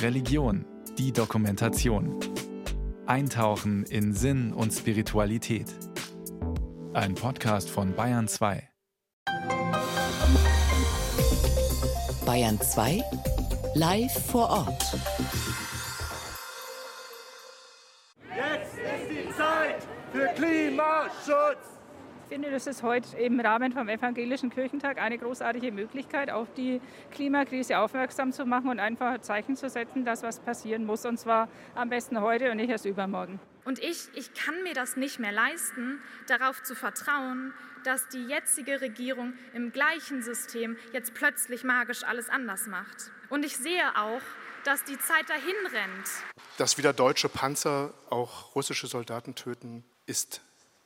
Religion, die Dokumentation. Eintauchen in Sinn und Spiritualität. Ein Podcast von Bayern 2. Bayern 2 live vor Ort. Jetzt ist die Zeit für Klimaschutz. Ich finde, das ist heute im Rahmen vom Evangelischen Kirchentag eine großartige Möglichkeit, auf die Klimakrise aufmerksam zu machen und einfach ein Zeichen zu setzen, dass was passieren muss. Und zwar am besten heute und nicht erst übermorgen. Und ich, ich kann mir das nicht mehr leisten, darauf zu vertrauen, dass die jetzige Regierung im gleichen System jetzt plötzlich magisch alles anders macht. Und ich sehe auch, dass die Zeit dahin rennt. Dass wieder deutsche Panzer auch russische Soldaten töten, ist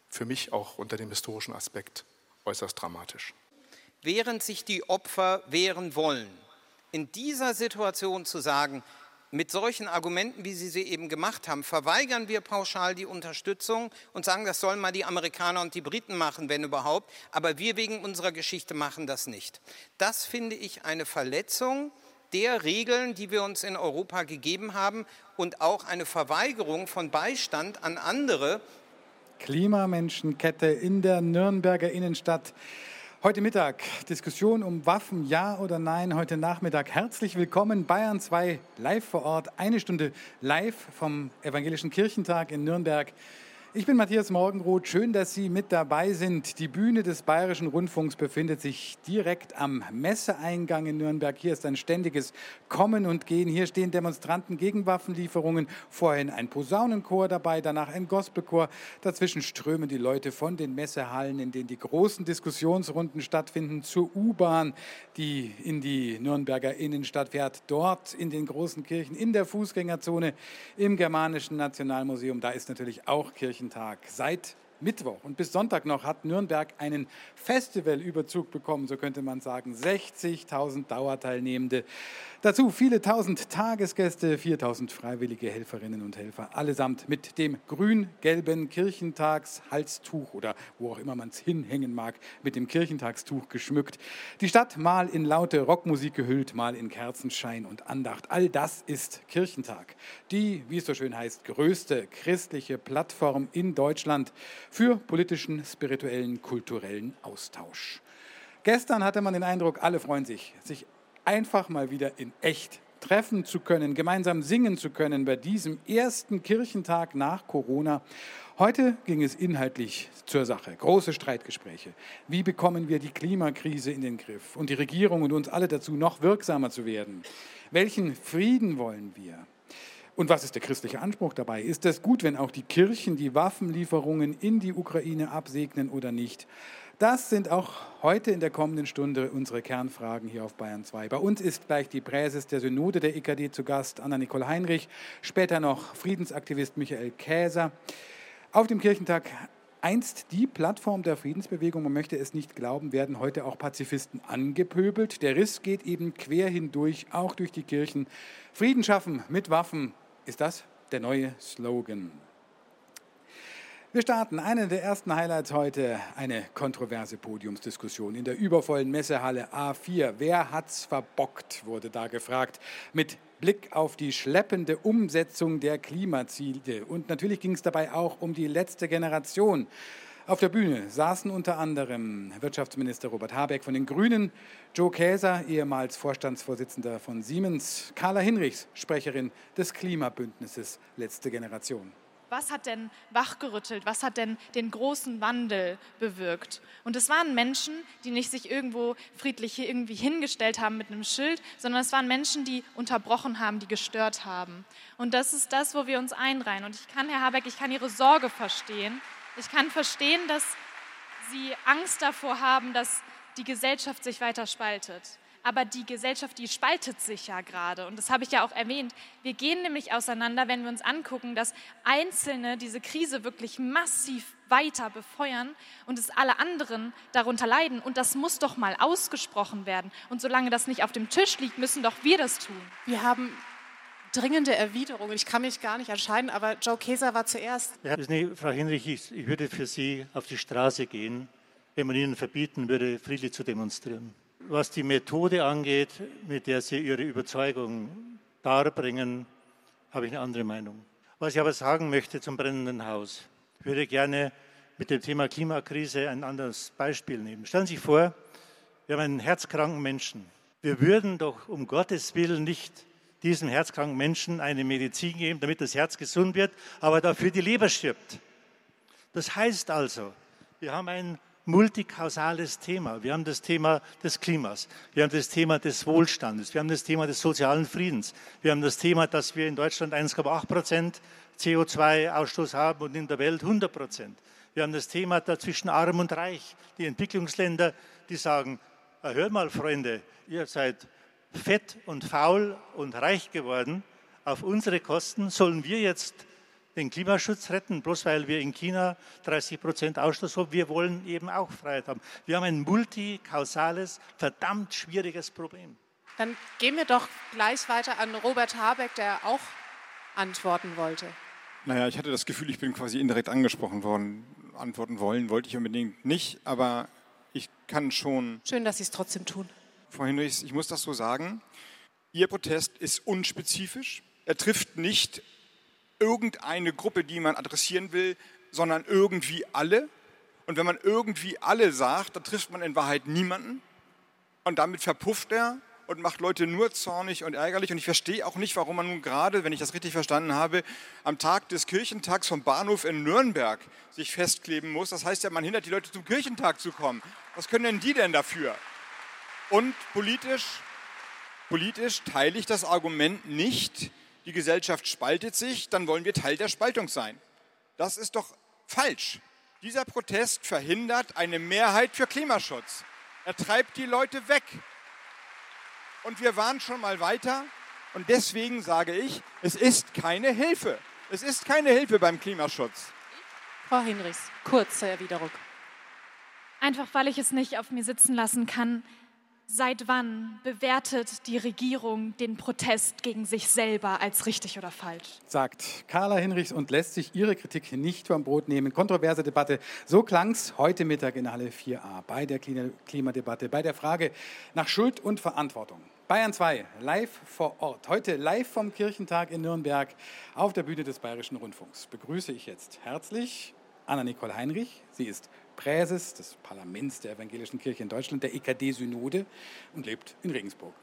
für mich auch unter dem historischen Aspekt äußerst dramatisch. Während sich die Opfer wehren wollen, in dieser Situation zu sagen, mit solchen Argumenten, wie Sie sie eben gemacht haben, verweigern wir pauschal die Unterstützung und sagen, das sollen mal die Amerikaner und die Briten machen, wenn überhaupt, aber wir wegen unserer Geschichte machen das nicht. Das finde ich eine Verletzung der Regeln, die wir uns in Europa gegeben haben und auch eine Verweigerung von Beistand an andere, Klimamenschenkette in der Nürnberger Innenstadt. Heute Mittag Diskussion um Waffen, ja oder nein. Heute Nachmittag herzlich willkommen. Bayern 2 live vor Ort. Eine Stunde live vom Evangelischen Kirchentag in Nürnberg. Ich bin Matthias Morgenroth. Schön, dass Sie mit dabei sind. Die Bühne des Bayerischen Rundfunks befindet sich direkt am Messeeingang in Nürnberg. Hier ist ein ständiges Kommen und Gehen. Hier stehen Demonstranten gegen Waffenlieferungen. Vorhin ein Posaunenchor dabei, danach ein Gospelchor. Dazwischen strömen die Leute von den Messehallen, in denen die großen Diskussionsrunden stattfinden, zur U-Bahn, die in die Nürnberger Innenstadt fährt. Dort in den großen Kirchen, in der Fußgängerzone, im Germanischen Nationalmuseum. Da ist natürlich auch Kirchen Tag. Seit Mittwoch und bis Sonntag noch hat Nürnberg einen Festivalüberzug bekommen, so könnte man sagen. 60.000 Dauerteilnehmende. Dazu viele tausend Tagesgäste, 4000 freiwillige Helferinnen und Helfer, allesamt mit dem grün-gelben Kirchentagshalstuch oder wo auch immer man es hinhängen mag, mit dem Kirchentagstuch geschmückt. Die Stadt mal in laute Rockmusik gehüllt, mal in Kerzenschein und Andacht. All das ist Kirchentag. Die, wie es so schön heißt, größte christliche Plattform in Deutschland für politischen, spirituellen, kulturellen Austausch. Gestern hatte man den Eindruck, alle freuen sich, sich einfach mal wieder in echt treffen zu können, gemeinsam singen zu können bei diesem ersten Kirchentag nach Corona. Heute ging es inhaltlich zur Sache. Große Streitgespräche. Wie bekommen wir die Klimakrise in den Griff und die Regierung und uns alle dazu, noch wirksamer zu werden? Welchen Frieden wollen wir? Und was ist der christliche Anspruch dabei? Ist es gut, wenn auch die Kirchen die Waffenlieferungen in die Ukraine absegnen oder nicht? Das sind auch heute in der kommenden Stunde unsere Kernfragen hier auf Bayern 2. Bei uns ist gleich die Präses der Synode der EKD zu Gast, Anna-Nicole Heinrich, später noch Friedensaktivist Michael Käser. Auf dem Kirchentag einst die Plattform der Friedensbewegung, man möchte es nicht glauben, werden heute auch Pazifisten angepöbelt. Der Riss geht eben quer hindurch, auch durch die Kirchen. Frieden schaffen mit Waffen, ist das der neue Slogan. Wir starten einen der ersten Highlights heute, eine kontroverse Podiumsdiskussion in der übervollen Messehalle A4. Wer hat's verbockt, wurde da gefragt, mit Blick auf die schleppende Umsetzung der Klimaziele. Und natürlich ging es dabei auch um die letzte Generation. Auf der Bühne saßen unter anderem Wirtschaftsminister Robert Habeck von den Grünen, Joe Käser, ehemals Vorstandsvorsitzender von Siemens, Carla Hinrichs, Sprecherin des Klimabündnisses Letzte Generation. Was hat denn wachgerüttelt? Was hat denn den großen Wandel bewirkt? Und es waren Menschen, die nicht sich irgendwo friedlich irgendwie hingestellt haben mit einem Schild, sondern es waren Menschen, die unterbrochen haben, die gestört haben. Und das ist das, wo wir uns einreihen. Und ich kann, Herr Habeck, ich kann Ihre Sorge verstehen. Ich kann verstehen, dass Sie Angst davor haben, dass die Gesellschaft sich weiter spaltet. Aber die Gesellschaft, die spaltet sich ja gerade. Und das habe ich ja auch erwähnt. Wir gehen nämlich auseinander, wenn wir uns angucken, dass Einzelne diese Krise wirklich massiv weiter befeuern und es alle anderen darunter leiden. Und das muss doch mal ausgesprochen werden. Und solange das nicht auf dem Tisch liegt, müssen doch wir das tun. Wir haben dringende Erwiderungen. Ich kann mich gar nicht entscheiden, aber Joe Keser war zuerst. Ja, nee, Frau Hinrich, ich, ich würde für Sie auf die Straße gehen, wenn man Ihnen verbieten würde, friedlich zu demonstrieren. Was die Methode angeht, mit der Sie Ihre Überzeugung darbringen, habe ich eine andere Meinung. Was ich aber sagen möchte zum brennenden Haus, ich würde gerne mit dem Thema Klimakrise ein anderes Beispiel nehmen. Stellen Sie sich vor, wir haben einen herzkranken Menschen. Wir würden doch um Gottes Willen nicht diesem herzkranken Menschen eine Medizin geben, damit das Herz gesund wird, aber dafür die Leber stirbt. Das heißt also, wir haben ein multikausales Thema. Wir haben das Thema des Klimas, wir haben das Thema des Wohlstandes, wir haben das Thema des sozialen Friedens, wir haben das Thema, dass wir in Deutschland 1,8 Prozent CO2-Ausstoß haben und in der Welt 100 Prozent. Wir haben das Thema dazwischen arm und reich. Die Entwicklungsländer, die sagen, ah, hört mal Freunde, ihr seid fett und faul und reich geworden. Auf unsere Kosten sollen wir jetzt den Klimaschutz retten, bloß weil wir in China 30 Prozent Ausstoß haben. Wir wollen eben auch Freiheit haben. Wir haben ein multikausales, verdammt schwieriges Problem. Dann gehen wir doch gleich weiter an Robert Habeck, der auch antworten wollte. Naja, ich hatte das Gefühl, ich bin quasi indirekt angesprochen worden. Antworten wollen wollte ich unbedingt nicht, aber ich kann schon. Schön, dass Sie es trotzdem tun. Frau Hinrichs, ich muss das so sagen. Ihr Protest ist unspezifisch. Er trifft nicht irgendeine Gruppe, die man adressieren will, sondern irgendwie alle. Und wenn man irgendwie alle sagt, dann trifft man in Wahrheit niemanden. Und damit verpufft er und macht Leute nur zornig und ärgerlich. Und ich verstehe auch nicht, warum man nun gerade, wenn ich das richtig verstanden habe, am Tag des Kirchentags vom Bahnhof in Nürnberg sich festkleben muss. Das heißt ja, man hindert die Leute zum Kirchentag zu kommen. Was können denn die denn dafür? Und politisch, politisch teile ich das Argument nicht, die Gesellschaft spaltet sich, dann wollen wir Teil der Spaltung sein. Das ist doch falsch. Dieser Protest verhindert eine Mehrheit für Klimaschutz. Er treibt die Leute weg. Und wir waren schon mal weiter. Und deswegen sage ich, es ist keine Hilfe. Es ist keine Hilfe beim Klimaschutz. Frau Hinrichs, kurze Erwiderung. Einfach weil ich es nicht auf mir sitzen lassen kann, Seit wann bewertet die Regierung den Protest gegen sich selber als richtig oder falsch? Sagt Carla Hinrichs und lässt sich ihre Kritik nicht vom Brot nehmen. Kontroverse Debatte. So klang es heute Mittag in Halle 4a bei der Klimadebatte, bei der Frage nach Schuld und Verantwortung. Bayern 2, live vor Ort. Heute live vom Kirchentag in Nürnberg auf der Bühne des Bayerischen Rundfunks. Begrüße ich jetzt herzlich Anna-Nicole Heinrich. Sie ist Präses des Parlaments der Evangelischen Kirche in Deutschland, der EKD-Synode und lebt in Regensburg.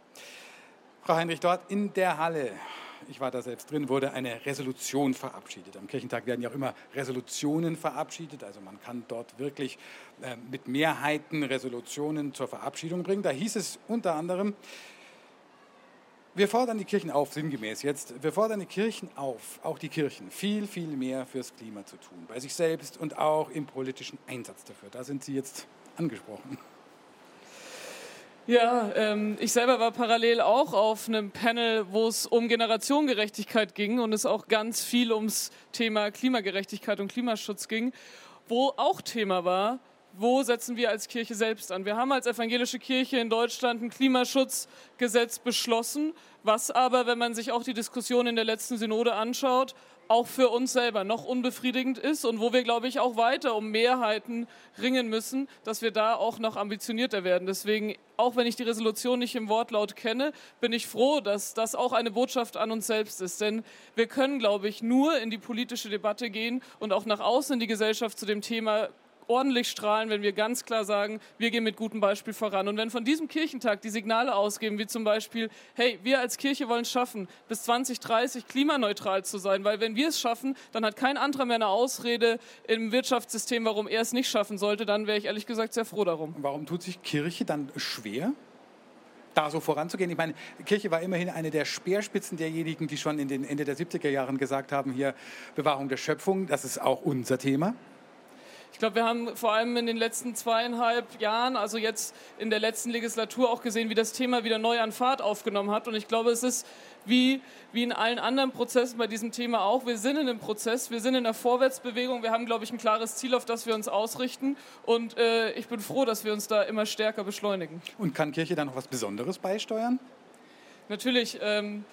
Frau Heinrich, dort in der Halle, ich war da selbst drin, wurde eine Resolution verabschiedet. Am Kirchentag werden ja auch immer Resolutionen verabschiedet, also man kann dort wirklich äh, mit Mehrheiten Resolutionen zur Verabschiedung bringen. Da hieß es unter anderem, wir fordern die Kirchen auf, sinngemäß jetzt, wir fordern die Kirchen auf, auch die Kirchen, viel, viel mehr fürs Klima zu tun, bei sich selbst und auch im politischen Einsatz dafür. Da sind Sie jetzt angesprochen. Ja, ähm, ich selber war parallel auch auf einem Panel, wo es um Generationengerechtigkeit ging und es auch ganz viel ums Thema Klimagerechtigkeit und Klimaschutz ging, wo auch Thema war, wo setzen wir als Kirche selbst an? Wir haben als evangelische Kirche in Deutschland ein Klimaschutzgesetz beschlossen, was aber, wenn man sich auch die Diskussion in der letzten Synode anschaut, auch für uns selber noch unbefriedigend ist und wo wir, glaube ich, auch weiter um Mehrheiten ringen müssen, dass wir da auch noch ambitionierter werden. Deswegen, auch wenn ich die Resolution nicht im Wortlaut kenne, bin ich froh, dass das auch eine Botschaft an uns selbst ist. Denn wir können, glaube ich, nur in die politische Debatte gehen und auch nach außen in die Gesellschaft zu dem Thema ordentlich strahlen, wenn wir ganz klar sagen, wir gehen mit gutem Beispiel voran. Und wenn von diesem Kirchentag die Signale ausgeben, wie zum Beispiel, hey, wir als Kirche wollen es schaffen, bis 2030 klimaneutral zu sein, weil wenn wir es schaffen, dann hat kein anderer mehr eine Ausrede im Wirtschaftssystem, warum er es nicht schaffen sollte, dann wäre ich ehrlich gesagt sehr froh darum. Warum tut sich Kirche dann schwer? da so voranzugehen. Ich meine, Kirche war immerhin eine der Speerspitzen derjenigen, die schon in den Ende der 70er Jahren gesagt haben, hier Bewahrung der Schöpfung, das ist auch unser Thema. Ich glaube, wir haben vor allem in den letzten zweieinhalb Jahren, also jetzt in der letzten Legislatur auch gesehen, wie das Thema wieder neu an Fahrt aufgenommen hat. Und ich glaube, es ist wie, wie in allen anderen Prozessen bei diesem Thema auch. Wir sind in einem Prozess, wir sind in einer Vorwärtsbewegung. Wir haben, glaube ich, ein klares Ziel, auf das wir uns ausrichten. Und äh, ich bin froh, dass wir uns da immer stärker beschleunigen. Und kann Kirche da noch was Besonderes beisteuern? Natürlich. Ähm,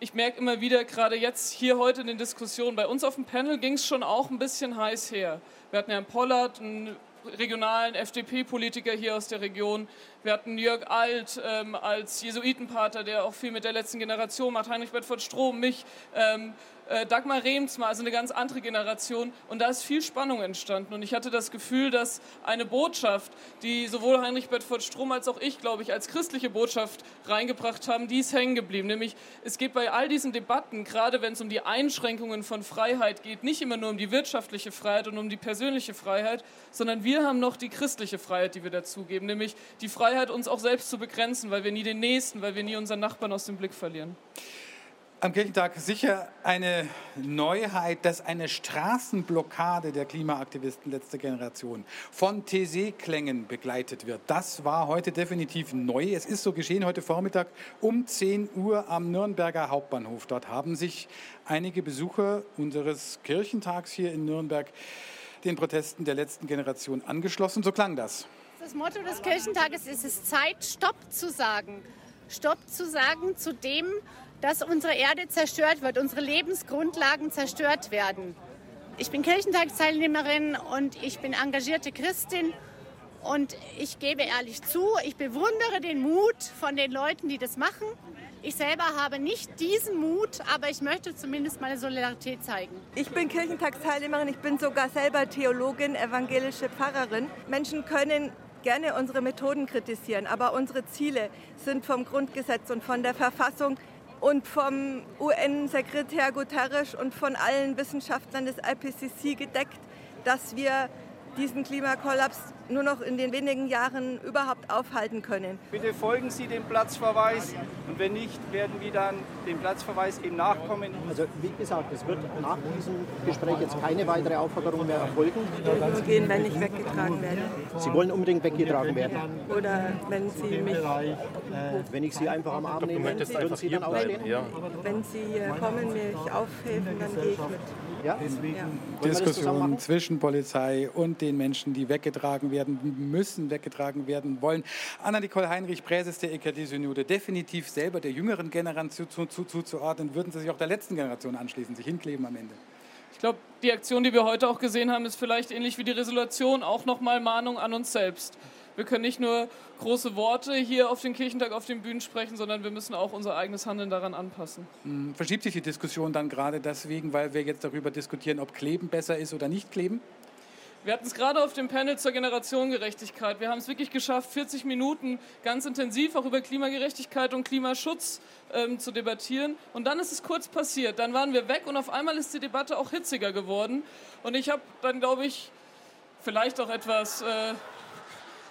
ich merke immer wieder, gerade jetzt hier heute in den Diskussionen, bei uns auf dem Panel ging es schon auch ein bisschen heiß her. Wir hatten Herrn Pollard, einen regionalen FDP-Politiker hier aus der Region. Wir hatten Jörg Alt ähm, als Jesuitenpater, der auch viel mit der letzten Generation macht, Heinrich Bedford Strom, mich. Ähm, äh, Dagmar Rehms also eine ganz andere Generation. Und da ist viel Spannung entstanden. Und ich hatte das Gefühl, dass eine Botschaft, die sowohl Heinrich Bedford Strom als auch ich, glaube ich, als christliche Botschaft reingebracht haben, die ist hängen geblieben. Nämlich, es geht bei all diesen Debatten, gerade wenn es um die Einschränkungen von Freiheit geht, nicht immer nur um die wirtschaftliche Freiheit und um die persönliche Freiheit, sondern wir haben noch die christliche Freiheit, die wir dazugeben. Nämlich die Freiheit, uns auch selbst zu begrenzen, weil wir nie den Nächsten, weil wir nie unseren Nachbarn aus dem Blick verlieren. Am Kirchentag sicher eine Neuheit, dass eine Straßenblockade der Klimaaktivisten letzter Generation von TC-Klängen begleitet wird. Das war heute definitiv neu. Es ist so geschehen heute Vormittag um 10 Uhr am Nürnberger Hauptbahnhof. Dort haben sich einige Besucher unseres Kirchentags hier in Nürnberg den Protesten der letzten Generation angeschlossen. So klang das. Das Motto des Kirchentages ist es Zeit, Stopp zu sagen. Stopp zu sagen zu dem, dass unsere Erde zerstört wird, unsere Lebensgrundlagen zerstört werden. Ich bin Kirchentagsteilnehmerin und ich bin engagierte Christin. Und ich gebe ehrlich zu, ich bewundere den Mut von den Leuten, die das machen. Ich selber habe nicht diesen Mut, aber ich möchte zumindest meine Solidarität zeigen. Ich bin Kirchentagsteilnehmerin, ich bin sogar selber Theologin, evangelische Pfarrerin. Menschen können gerne unsere Methoden kritisieren, aber unsere Ziele sind vom Grundgesetz und von der Verfassung und vom UN-Sekretär Guterres und von allen Wissenschaftlern des IPCC gedeckt, dass wir diesen Klimakollaps nur noch in den wenigen Jahren überhaupt aufhalten können. Bitte folgen Sie dem Platzverweis und wenn nicht, werden wir dann dem Platzverweis eben nachkommen. Also wie gesagt, es wird nach diesem Gespräch jetzt keine weitere Aufforderung mehr erfolgen. Ich gehen, wenn ich weggetragen werde. Sie wollen unbedingt weggetragen werden? Oder wenn Sie mich... Wenn ich Sie einfach am Arm nehme, würden Sie dann aufstehen? Ja. Wenn Sie kommen, mich aufhelfen, dann gehe ich mit. Ja? Diskussion zwischen Polizei und den Menschen, die weggetragen werden müssen, weggetragen werden wollen. Anna-Nicole Heinrich, Präses der EKD-Synode, definitiv selber der jüngeren Generation zuzuordnen. Würden Sie sich auch der letzten Generation anschließen, sich hinkleben am Ende? Ich glaube, die Aktion, die wir heute auch gesehen haben, ist vielleicht ähnlich wie die Resolution auch nochmal Mahnung an uns selbst. Wir können nicht nur große Worte hier auf den Kirchentag, auf den Bühnen sprechen, sondern wir müssen auch unser eigenes Handeln daran anpassen. Hm, verschiebt sich die Diskussion dann gerade deswegen, weil wir jetzt darüber diskutieren, ob Kleben besser ist oder nicht Kleben? Wir hatten es gerade auf dem Panel zur Generationengerechtigkeit. Wir haben es wirklich geschafft, 40 Minuten ganz intensiv auch über Klimagerechtigkeit und Klimaschutz ähm, zu debattieren. Und dann ist es kurz passiert. Dann waren wir weg und auf einmal ist die Debatte auch hitziger geworden. Und ich habe dann, glaube ich, vielleicht auch etwas äh,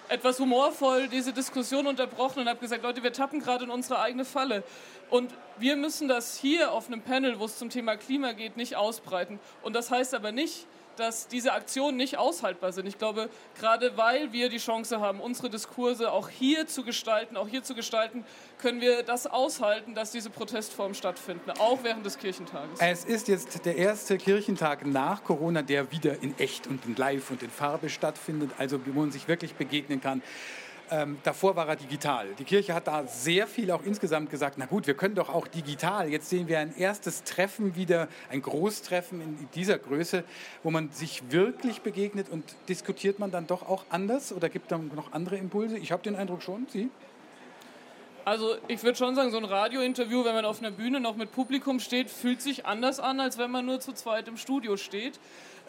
etwas humorvoll diese Diskussion unterbrochen und habe gesagt, Leute, wir tappen gerade in unsere eigene Falle. Und wir müssen das hier auf einem Panel, wo es zum Thema Klima geht, nicht ausbreiten. Und das heißt aber nicht, dass diese Aktionen nicht aushaltbar sind. Ich glaube, gerade weil wir die Chance haben, unsere Diskurse auch hier zu gestalten, auch hier zu gestalten, können wir das aushalten, dass diese Protestformen stattfinden, auch während des Kirchentages. Es ist jetzt der erste Kirchentag nach Corona, der wieder in echt und in live und in Farbe stattfindet, also wo man sich wirklich begegnen kann. Ähm, davor war er digital. Die Kirche hat da sehr viel auch insgesamt gesagt, na gut, wir können doch auch digital. Jetzt sehen wir ein erstes Treffen wieder, ein Großtreffen in dieser Größe, wo man sich wirklich begegnet und diskutiert man dann doch auch anders oder gibt dann noch andere Impulse? Ich habe den Eindruck schon, Sie? Also ich würde schon sagen, so ein Radiointerview, wenn man auf einer Bühne noch mit Publikum steht, fühlt sich anders an, als wenn man nur zu zweit im Studio steht.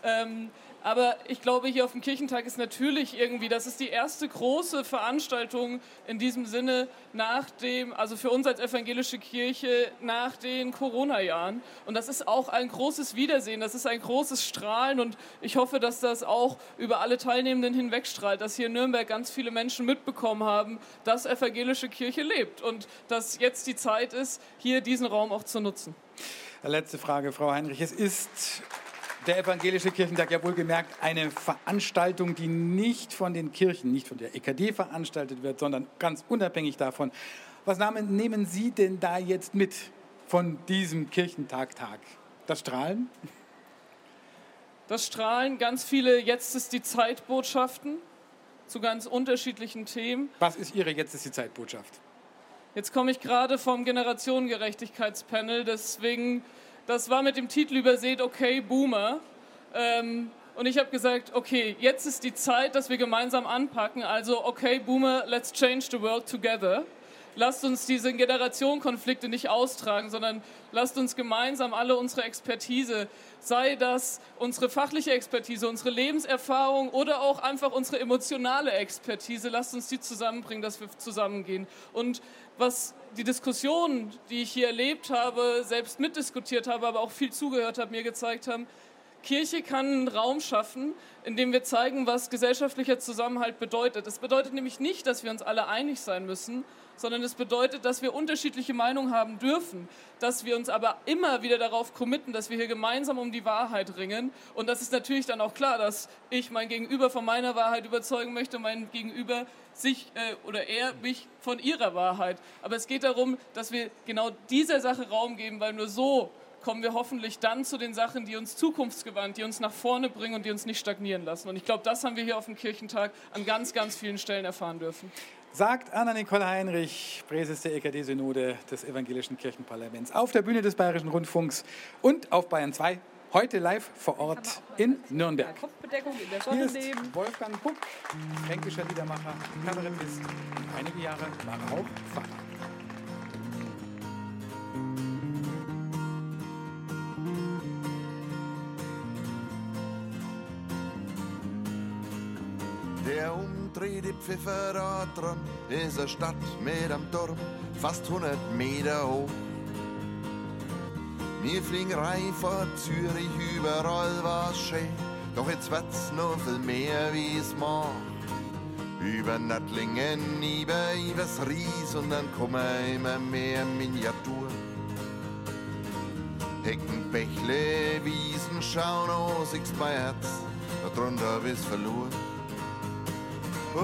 Ähm, aber ich glaube, hier auf dem Kirchentag ist natürlich irgendwie, das ist die erste große Veranstaltung in diesem Sinne nach dem, also für uns als evangelische Kirche nach den Corona-Jahren. Und das ist auch ein großes Wiedersehen, das ist ein großes Strahlen und ich hoffe, dass das auch über alle Teilnehmenden hinwegstrahlt, dass hier in Nürnberg ganz viele Menschen mitbekommen haben, dass evangelische Kirche lebt und dass jetzt die Zeit ist, hier diesen Raum auch zu nutzen. Letzte Frage, Frau Heinrich. Es ist der Evangelische Kirchentag ja wohlgemerkt eine Veranstaltung, die nicht von den Kirchen, nicht von der EKD veranstaltet wird, sondern ganz unabhängig davon. Was nehmen Sie denn da jetzt mit von diesem Kirchentag-Tag? Das Strahlen? Das Strahlen, ganz viele Jetzt ist die Zeitbotschaften zu ganz unterschiedlichen Themen. Was ist Ihre Jetzt ist die Zeitbotschaft? Jetzt komme ich gerade vom Generationengerechtigkeitspanel, deswegen das war mit dem Titel übersät, okay, Boomer. Ähm, Und ich habe gesagt, okay, jetzt ist die Zeit, dass wir gemeinsam anpacken. Also, okay, Boomer, let's change the world together. Lasst uns diese Generationenkonflikte nicht austragen, sondern lasst uns gemeinsam alle unsere Expertise, sei das unsere fachliche Expertise, unsere Lebenserfahrung oder auch einfach unsere emotionale Expertise, lasst uns die zusammenbringen, dass wir zusammengehen. Und was die Diskussion, die ich hier erlebt habe, selbst mitdiskutiert habe, aber auch viel zugehört habe, mir gezeigt haben, Kirche kann einen Raum schaffen, in dem wir zeigen, was gesellschaftlicher Zusammenhalt bedeutet. Es bedeutet nämlich nicht, dass wir uns alle einig sein müssen, sondern es bedeutet, dass wir unterschiedliche Meinungen haben dürfen, dass wir uns aber immer wieder darauf committen, dass wir hier gemeinsam um die Wahrheit ringen. Und das ist natürlich dann auch klar, dass ich mein Gegenüber von meiner Wahrheit überzeugen möchte, mein Gegenüber sich äh, oder er mich von ihrer Wahrheit. Aber es geht darum, dass wir genau dieser Sache Raum geben, weil nur so kommen wir hoffentlich dann zu den Sachen, die uns zukunftsgewandt, die uns nach vorne bringen und die uns nicht stagnieren lassen. Und ich glaube, das haben wir hier auf dem Kirchentag an ganz, ganz vielen Stellen erfahren dürfen. Sagt Anna-Nicole Heinrich, Präses der EKD-Synode des Evangelischen Kirchenparlaments, auf der Bühne des Bayerischen Rundfunks und auf Bayern 2, heute live vor Ort in Nürnberg. Hier ist. Wolfgang Puck, fränkischer Liedermacher, Kabarettist. Einige Jahre war er auch Pfarrer. Der umdrehte Pfiffer da dran ist eine Stadt mit am Turm, fast 100 Meter hoch. Wir fliegen rein vor Zürich, überall war's schön, doch jetzt wird's noch viel mehr wie's macht. Über Nattlingen, über übers Ries und dann kommen immer mehr Miniaturen. Hecken, Bächle, Wiesen, schauen aus, ich's bei Herz, darunter ich's verloren. Oh,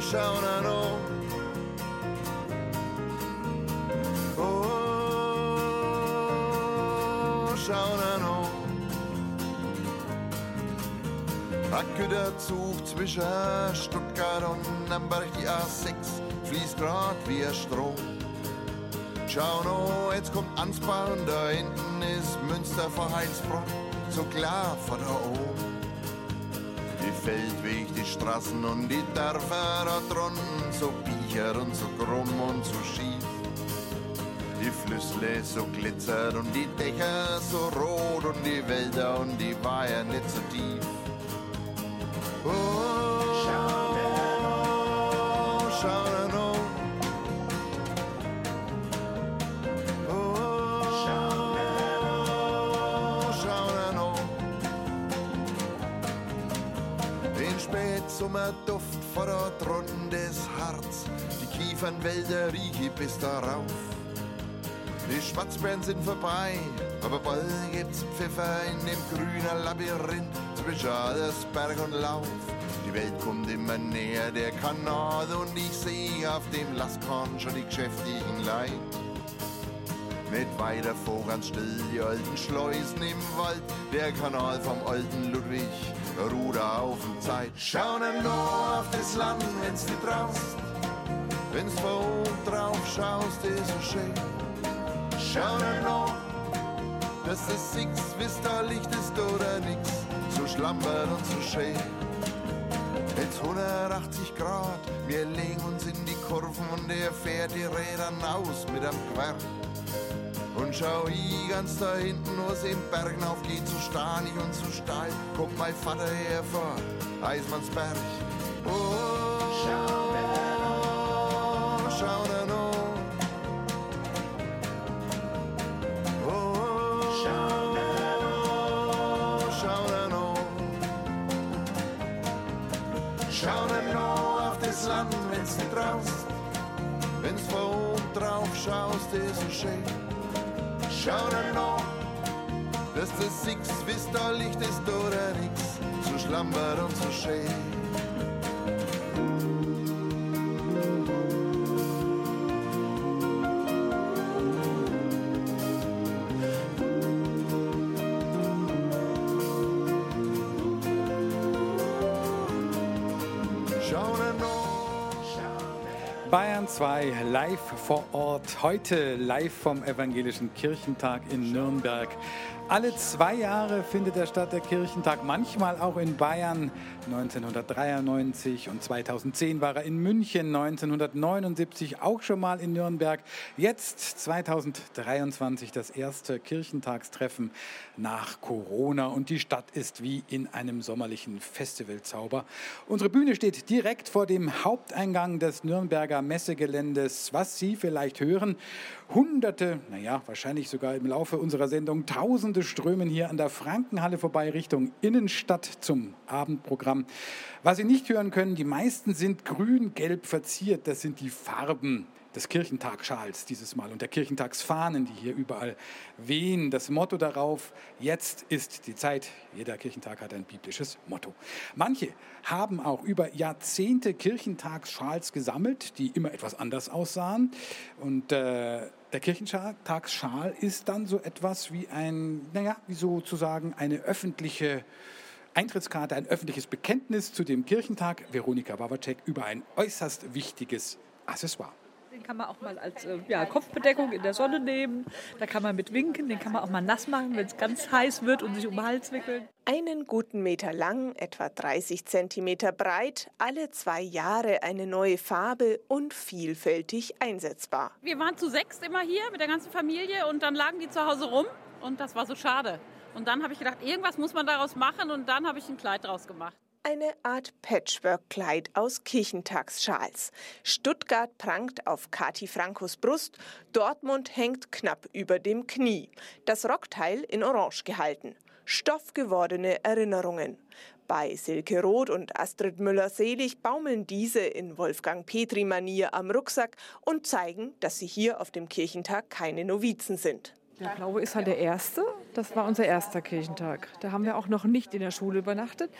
schau na no. Oh, schau na no. Ein Güterzug zwischen Stuttgart und Nürnberg, die A6, fließt grad wie ein Strom. Schau no, jetzt kommt Ansbach und da hinten ist Münster vor Heilsbronn, so klar vor da oben. Feldweg, die Straßen und die Dörfer da drunten, so bicher und so krumm und so schief. Die Flüssle so glitzert und die Dächer so rot und die Wälder und die Weiher nicht so tief. Oh, Spätsommerduft vor der drunten des Harz. Die Kiefernwälder rieche bis darauf. Die Schwarzbären sind vorbei, aber bald gibt's Pfeffer in dem grünen Labyrinth zwischen Adelsberg und Lauf. Die Welt kommt immer näher, der Kanal, und ich sehe auf dem Lastkorn schon die geschäftigen Leid. Nicht weiter vor, ganz still, die alten Schleusen im Wald, der Kanal vom alten Ludwig, Ruder auf dem Zeit. Schau nur auf das Land, wenn's nicht traust, wenn's von oben drauf schaust, ist so schön. Schau noch, dass es six, wisst da Licht ist oder nix, so schlampert und so schön. Jetzt 180 Grad, wir legen uns in die Kurven und er fährt die Räder aus mit am Quer. Und schau ich ganz da hinten, wo es im Bergen aufgeht, so stahnig und so steil, kommt mein Vater hervor, Eismannsberg. Oh, schau da, schau da noch. Schau da noch. Schau da noch auf das Land, wenn's nicht traust. Wenn's von oben drauf schaust, ist so schön. Schau da noch, dass das Six, wisst da Licht ist oder nix. So schlampert und so schön. Bayern 2 live vor Ort. Heute live vom Evangelischen Kirchentag in Nürnberg. Alle zwei Jahre findet er statt, der Kirchentag, manchmal auch in Bayern. 1993 und 2010 war er in München, 1979 auch schon mal in Nürnberg. Jetzt 2023 das erste Kirchentagstreffen nach Corona und die Stadt ist wie in einem sommerlichen Festivalzauber. Unsere Bühne steht direkt vor dem Haupteingang des Nürnberger Messegeländes, was Sie vielleicht hören. Hunderte, naja, wahrscheinlich sogar im Laufe unserer Sendung, Tausende strömen hier an der Frankenhalle vorbei Richtung Innenstadt zum Abendprogramm. Was Sie nicht hören können, die meisten sind grün-gelb verziert. Das sind die Farben des Kirchentagsschals dieses Mal und der Kirchentagsfahnen, die hier überall wehen. Das Motto darauf, jetzt ist die Zeit. Jeder Kirchentag hat ein biblisches Motto. Manche haben auch über Jahrzehnte Kirchentagsschals gesammelt, die immer etwas anders aussahen. Und äh, der Kirchentagsschal ist dann so etwas wie ein, naja, wie sozusagen eine öffentliche Eintrittskarte, ein öffentliches Bekenntnis zu dem Kirchentag. Veronika Wawacek über ein äußerst wichtiges Accessoire. Den kann man auch mal als äh, ja, Kopfbedeckung in der Sonne nehmen. Da kann man mit winken. Den kann man auch mal nass machen, wenn es ganz heiß wird und sich um den Hals wickeln. Einen guten Meter lang, etwa 30 Zentimeter breit, alle zwei Jahre eine neue Farbe und vielfältig einsetzbar. Wir waren zu sechs immer hier mit der ganzen Familie und dann lagen die zu Hause rum und das war so schade. Und dann habe ich gedacht, irgendwas muss man daraus machen und dann habe ich ein Kleid draus gemacht eine Art Patchwork-Kleid aus Kirchentagsschals. Stuttgart prangt auf Kati Frankos Brust, Dortmund hängt knapp über dem Knie. Das Rockteil in Orange gehalten. Stoffgewordene Erinnerungen. Bei Silke Roth und Astrid Müller-Selig baumeln diese in Wolfgang Petri-Manier am Rucksack und zeigen, dass sie hier auf dem Kirchentag keine Novizen sind. Der blaue ist halt der erste. Das war unser erster Kirchentag. Da haben wir auch noch nicht in der Schule übernachtet.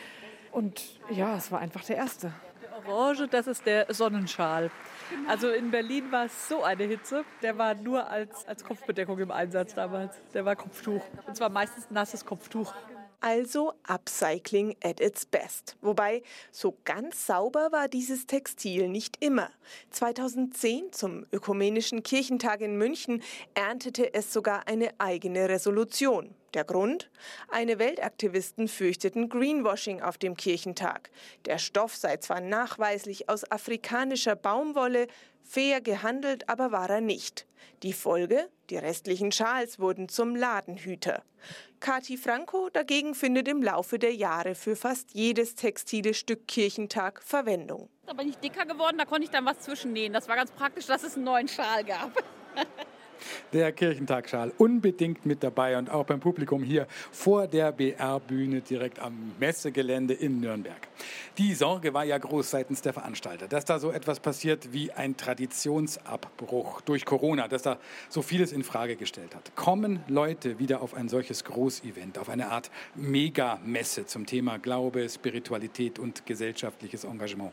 Und ja, es war einfach der erste. Der Orange, das ist der Sonnenschal. Also in Berlin war es so eine Hitze. Der war nur als, als Kopfbedeckung im Einsatz damals. Der war Kopftuch. Und zwar meistens nasses Kopftuch. Also Upcycling at its best. Wobei, so ganz sauber war dieses Textil nicht immer. 2010 zum Ökumenischen Kirchentag in München erntete es sogar eine eigene Resolution. Der Grund? Eine Weltaktivisten fürchteten Greenwashing auf dem Kirchentag. Der Stoff sei zwar nachweislich aus afrikanischer Baumwolle, fair gehandelt aber war er nicht. Die Folge? Die restlichen Schals wurden zum Ladenhüter. Kati Franco dagegen findet im Laufe der Jahre für fast jedes textile Stück Kirchentag Verwendung. Da bin ich dicker geworden, da konnte ich dann was zwischennähen. Das war ganz praktisch, dass es einen neuen Schal gab. der Kirchentagschal unbedingt mit dabei und auch beim Publikum hier vor der BR-Bühne direkt am Messegelände in Nürnberg. Die Sorge war ja groß seitens der Veranstalter, dass da so etwas passiert wie ein Traditionsabbruch durch Corona, dass da so vieles in Frage gestellt hat. Kommen Leute wieder auf ein solches Großevent, auf eine Art Megamesse zum Thema Glaube, Spiritualität und gesellschaftliches Engagement?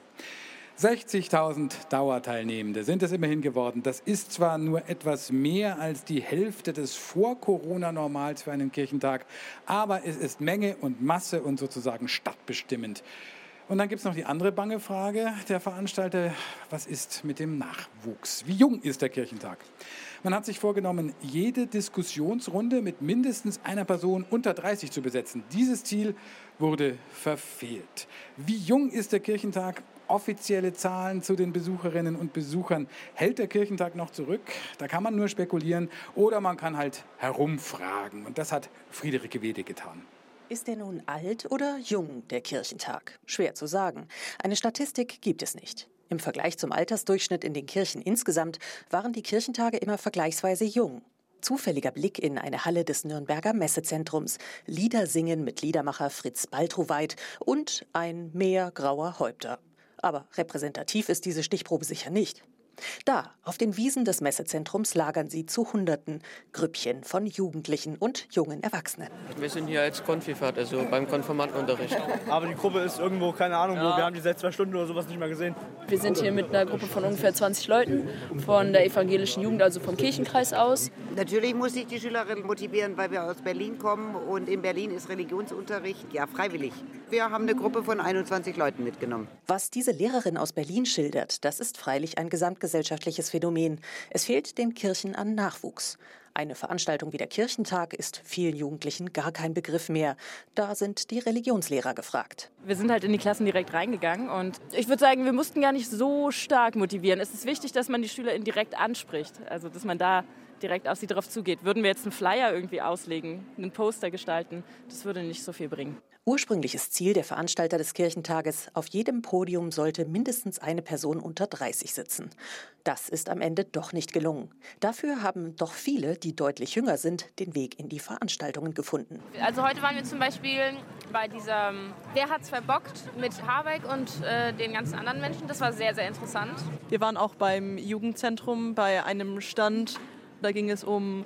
60.000 Dauerteilnehmende sind es immerhin geworden. Das ist zwar nur etwas mehr als die Hälfte des Vor-Corona-Normals für einen Kirchentag, aber es ist Menge und Masse und sozusagen stadtbestimmend. Und dann gibt es noch die andere bange Frage der Veranstalter, was ist mit dem Nachwuchs? Wie jung ist der Kirchentag? Man hat sich vorgenommen, jede Diskussionsrunde mit mindestens einer Person unter 30 zu besetzen. Dieses Ziel wurde verfehlt. Wie jung ist der Kirchentag? Offizielle Zahlen zu den Besucherinnen und Besuchern hält der Kirchentag noch zurück. Da kann man nur spekulieren oder man kann halt herumfragen. Und das hat Friederike Wede getan. Ist er nun alt oder jung, der Kirchentag? Schwer zu sagen. Eine Statistik gibt es nicht. Im Vergleich zum Altersdurchschnitt in den Kirchen insgesamt waren die Kirchentage immer vergleichsweise jung. Zufälliger Blick in eine Halle des Nürnberger Messezentrums, Lieder singen mit Liedermacher Fritz Baltroweit und ein Meer grauer Häupter. Aber repräsentativ ist diese Stichprobe sicher nicht. Da, auf den Wiesen des Messezentrums, lagern sie zu Hunderten, Grüppchen von Jugendlichen und jungen Erwachsenen. Wir sind hier als Konfifahrt, also beim Konfirmandenunterricht. Aber die Gruppe ist irgendwo, keine Ahnung ja. wo, wir haben die seit zwei Stunden oder sowas nicht mehr gesehen. Wir sind hier mit einer Gruppe von ungefähr 20 Leuten von der evangelischen Jugend, also vom Kirchenkreis aus. Natürlich muss ich die Schülerinnen motivieren, weil wir aus Berlin kommen und in Berlin ist Religionsunterricht ja freiwillig. Wir haben eine Gruppe von 21 Leuten mitgenommen. Was diese Lehrerin aus Berlin schildert, das ist freilich ein Gesamtgesetz gesamtgesellschaftliches Phänomen. Es fehlt den Kirchen an Nachwuchs. Eine Veranstaltung wie der Kirchentag ist vielen Jugendlichen gar kein Begriff mehr. Da sind die Religionslehrer gefragt. Wir sind halt in die Klassen direkt reingegangen und ich würde sagen, wir mussten gar nicht so stark motivieren. Es ist wichtig, dass man die SchülerInnen direkt anspricht, also dass man da direkt auf sie drauf zugeht. Würden wir jetzt einen Flyer irgendwie auslegen, einen Poster gestalten, das würde nicht so viel bringen. Ursprüngliches Ziel der Veranstalter des Kirchentages, auf jedem Podium sollte mindestens eine Person unter 30 sitzen. Das ist am Ende doch nicht gelungen. Dafür haben doch viele, die deutlich jünger sind, den Weg in die Veranstaltungen gefunden. Also heute waren wir zum Beispiel bei dieser Wer hat's verbockt mit Habeck und äh, den ganzen anderen Menschen. Das war sehr, sehr interessant. Wir waren auch beim Jugendzentrum bei einem Stand. Da ging es um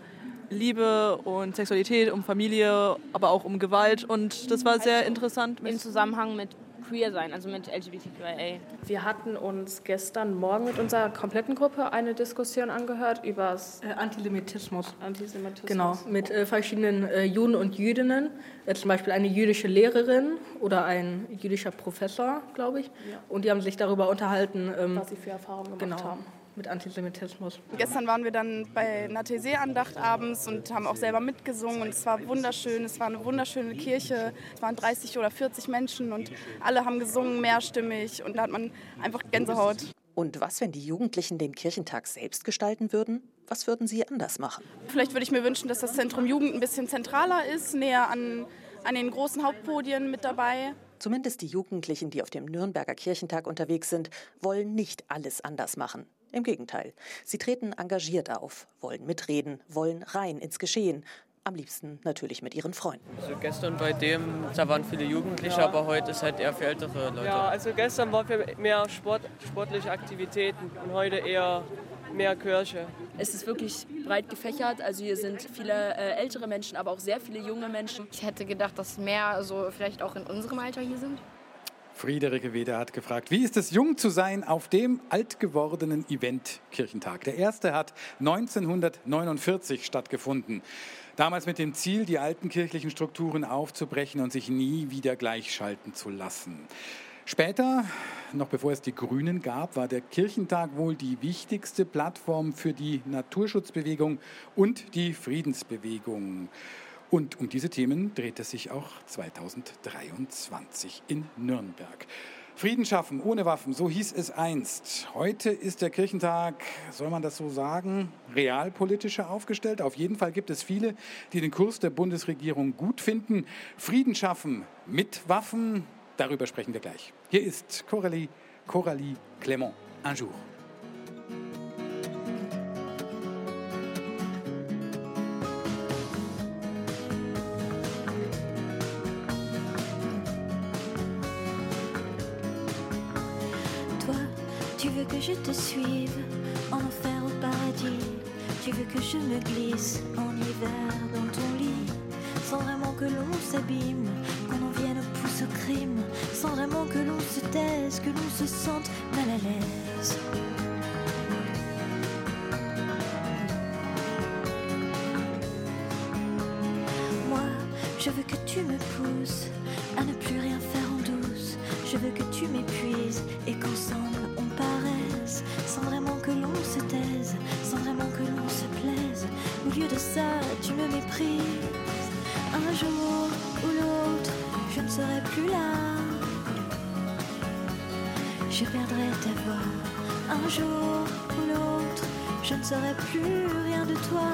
Liebe und Sexualität, um Familie, aber auch um Gewalt. Und das war sehr interessant. Im Zusammenhang mit Queer sein, also mit LGBTQIA. Wir hatten uns gestern Morgen mit unserer kompletten Gruppe eine Diskussion angehört über äh, Antisemitismus. Antisemitismus. Genau, mit äh, verschiedenen äh, Juden und Jüdinnen. Äh, zum Beispiel eine jüdische Lehrerin oder ein jüdischer Professor, glaube ich. Ja. Und die haben sich darüber unterhalten, ähm, was sie für Erfahrungen gemacht genau. haben mit Antisemitismus. Gestern waren wir dann bei einer TC-Andacht abends und haben auch selber mitgesungen und es war wunderschön. Es war eine wunderschöne Kirche. Es waren 30 oder 40 Menschen und alle haben gesungen, mehrstimmig und da hat man einfach Gänsehaut. Und was, wenn die Jugendlichen den Kirchentag selbst gestalten würden? Was würden sie anders machen? Vielleicht würde ich mir wünschen, dass das Zentrum Jugend ein bisschen zentraler ist, näher an, an den großen Hauptpodien mit dabei. Zumindest die Jugendlichen, die auf dem Nürnberger Kirchentag unterwegs sind, wollen nicht alles anders machen. Im Gegenteil, sie treten engagiert auf, wollen mitreden, wollen rein ins Geschehen. Am liebsten natürlich mit ihren Freunden. Also gestern bei dem, da waren viele Jugendliche, Ja. aber heute ist halt eher für ältere Leute. Ja, also gestern war für mehr Sport, sportliche Aktivitäten und heute eher mehr Kirche. Es ist wirklich breit gefächert. Also hier sind viele äh, ältere Menschen, aber auch sehr viele junge Menschen. Ich hätte gedacht, dass mehr so vielleicht auch in unserem Alter hier sind. Friederike Weder hat gefragt, wie ist es, jung zu sein auf dem alt gewordenen Event Kirchentag? Der erste hat 1949 stattgefunden. Damals mit dem Ziel, die alten kirchlichen Strukturen aufzubrechen und sich nie wieder gleichschalten zu lassen. Später, noch bevor es die Grünen gab, war der Kirchentag wohl die wichtigste Plattform für die Naturschutzbewegung und die Friedensbewegung. Und um diese Themen dreht es sich auch 2023 in Nürnberg. Frieden schaffen ohne Waffen, so hieß es einst. Heute ist der Kirchentag, soll man das so sagen, realpolitischer aufgestellt. Auf jeden Fall gibt es viele, die den Kurs der Bundesregierung gut finden. Frieden schaffen mit Waffen, darüber sprechen wir gleich. Hier ist Coralie, Coralie Clément, un jour. Enfer au paradis. Tu veux que je me glisse en hiver dans ton lit. Sans vraiment que l'on s'abîme, qu'on en vienne au pouce au crime. Sans vraiment que l'on se taise, que l'on se sente mal à l'aise. Serai plus rien de toi.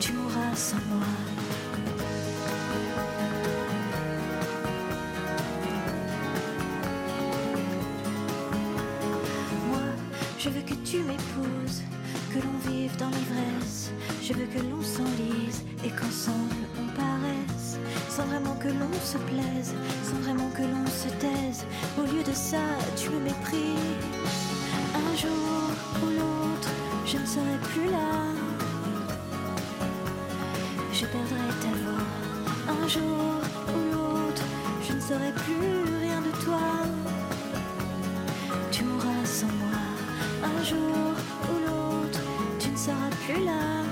Tu mourras sans moi. Moi, je veux que tu m'épouses, que l'on vive dans l'ivresse. Je veux que l'on s'enlise et qu'ensemble on paraisse. Sans vraiment que l'on se plaise, sans vraiment que l'on se taise. Au lieu de ça, tu me méprises. Je ne serai plus là. Je perdrai ta voix. Un jour ou l'autre, je ne serai plus rien de toi. Tu mourras sans moi. Un jour ou l'autre, tu ne seras plus là.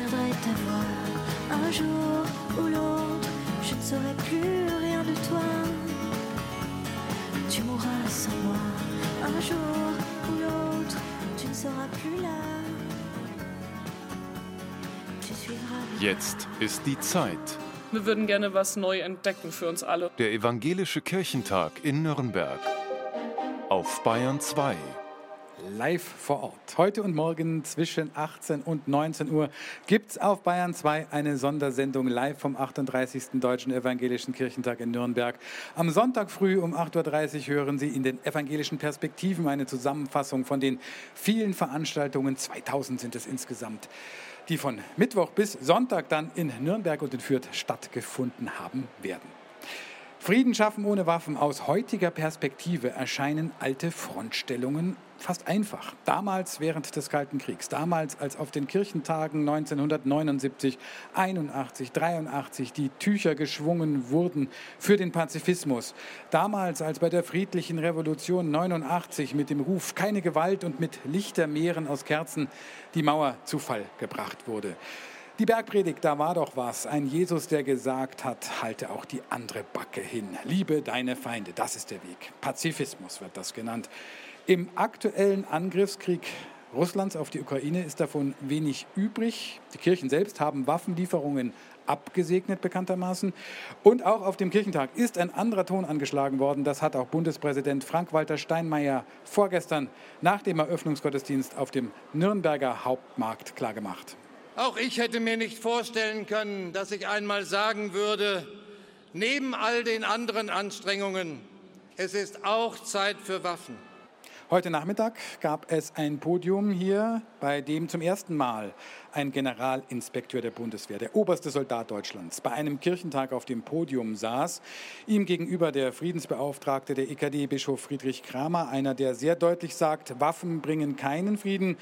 Perdrai ta voix un jour ou l'autre, je ne saurai plus rien de toi. Tu mourras sans moi un jour ou l'autre, tu ne seras plus là. Tu suivras Jetzt ist die Zeit. Wir würden gerne was neu entdecken für uns alle. Der Evangelische Kirchentag in Nürnberg. Auf Bayern 2. Live vor Ort. Heute und morgen zwischen 18 und 19 Uhr gibt es auf Bayern 2 eine Sondersendung live vom 38. Deutschen Evangelischen Kirchentag in Nürnberg. Am Sonntag früh um 8.30 Uhr hören Sie in den evangelischen Perspektiven eine Zusammenfassung von den vielen Veranstaltungen, 2000 sind es insgesamt, die von Mittwoch bis Sonntag dann in Nürnberg und in Fürth stattgefunden haben werden. Frieden schaffen ohne Waffen. Aus heutiger Perspektive erscheinen alte Frontstellungen fast einfach. Damals während des Kalten Kriegs, damals als auf den Kirchentagen 1979, 81, 83 die Tücher geschwungen wurden für den Pazifismus, damals als bei der friedlichen Revolution 89 mit dem Ruf keine Gewalt und mit Lichtermeeren aus Kerzen die Mauer zu Fall gebracht wurde. Die Bergpredigt, da war doch was. Ein Jesus, der gesagt hat, halte auch die andere Backe hin. Liebe deine Feinde, das ist der Weg. Pazifismus wird das genannt. Im aktuellen Angriffskrieg Russlands auf die Ukraine ist davon wenig übrig. Die Kirchen selbst haben Waffenlieferungen abgesegnet bekanntermaßen. Und auch auf dem Kirchentag ist ein anderer Ton angeschlagen worden. Das hat auch Bundespräsident Frank-Walter Steinmeier vorgestern nach dem Eröffnungsgottesdienst auf dem Nürnberger Hauptmarkt klargemacht. Auch ich hätte mir nicht vorstellen können, dass ich einmal sagen würde, neben all den anderen Anstrengungen, es ist auch Zeit für Waffen. Heute Nachmittag gab es ein Podium hier, bei dem zum ersten Mal ein Generalinspekteur der Bundeswehr, der oberste Soldat Deutschlands, bei einem Kirchentag auf dem Podium saß. Ihm gegenüber der Friedensbeauftragte der EKD, Bischof Friedrich Kramer, einer, der sehr deutlich sagt, Waffen bringen keinen Frieden.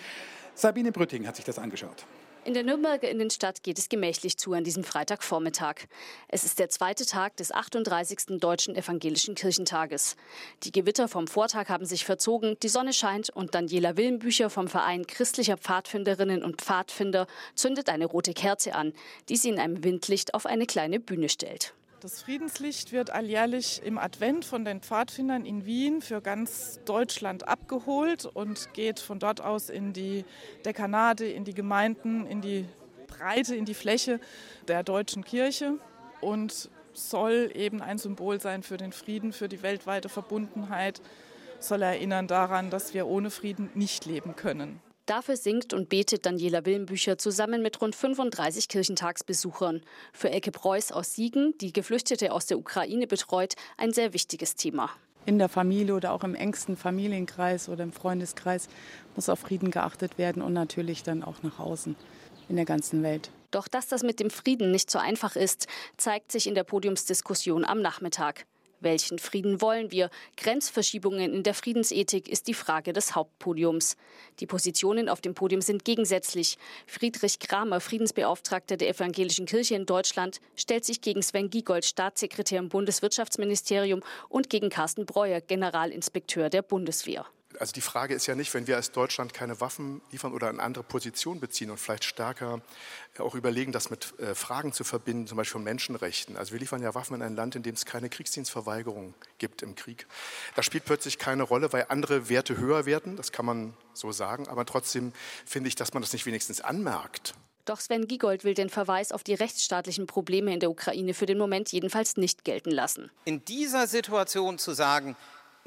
Sabine Brütting hat sich das angeschaut. In der Nürnberger Innenstadt geht es gemächlich zu an diesem Freitagvormittag. Es ist der zweite Tag des 38. Deutschen Evangelischen Kirchentages. Die Gewitter vom Vortag haben sich verzogen, die Sonne scheint und Daniela Willenbücher vom Verein christlicher Pfadfinderinnen und Pfadfinder zündet eine rote Kerze an, die sie in einem Windlicht auf eine kleine Bühne stellt. Das Friedenslicht wird alljährlich im Advent von den Pfadfindern in Wien für ganz Deutschland abgeholt und geht von dort aus in die Dekanate, in die Gemeinden, in die Breite, in die Fläche der deutschen Kirche und soll eben ein Symbol sein für den Frieden, für die weltweite Verbundenheit, soll erinnern daran, dass wir ohne Frieden nicht leben können. Dafür singt und betet Daniela Willenbücher zusammen mit rund 35 Kirchentagsbesuchern. Für Elke Preuß aus Siegen, die Geflüchtete aus der Ukraine betreut, ein sehr wichtiges Thema. In der Familie oder auch im engsten Familienkreis oder im Freundeskreis muss auf Frieden geachtet werden und natürlich dann auch nach außen in der ganzen Welt. Doch dass das mit dem Frieden nicht so einfach ist, zeigt sich in der Podiumsdiskussion am Nachmittag. Welchen Frieden wollen wir? Grenzverschiebungen in der Friedensethik ist die Frage des Hauptpodiums. Die Positionen auf dem Podium sind gegensätzlich. Friedrich Kramer, Friedensbeauftragter der Evangelischen Kirche in Deutschland, stellt sich gegen Sven Giegold, Staatssekretär im Bundeswirtschaftsministerium, und gegen Carsten Breuer, Generalinspekteur der Bundeswehr also die Frage ist ja nicht, wenn wir als Deutschland keine Waffen liefern oder eine andere Position beziehen und vielleicht stärker äh, auch überlegen, das mit äh, Fragen zu verbinden, zum Beispiel von Menschenrechten. Also wir liefern ja Waffen in ein Land, in dem es keine Kriegsdienstverweigerung gibt im Krieg. Das spielt plötzlich keine Rolle, weil andere Werte höher werden, das kann man so sagen, aber trotzdem finde ich, dass man das nicht wenigstens anmerkt. Doch Sven Giegold will den Verweis auf die rechtsstaatlichen Probleme in der Ukraine für den Moment jedenfalls nicht gelten lassen. In dieser Situation zu sagen,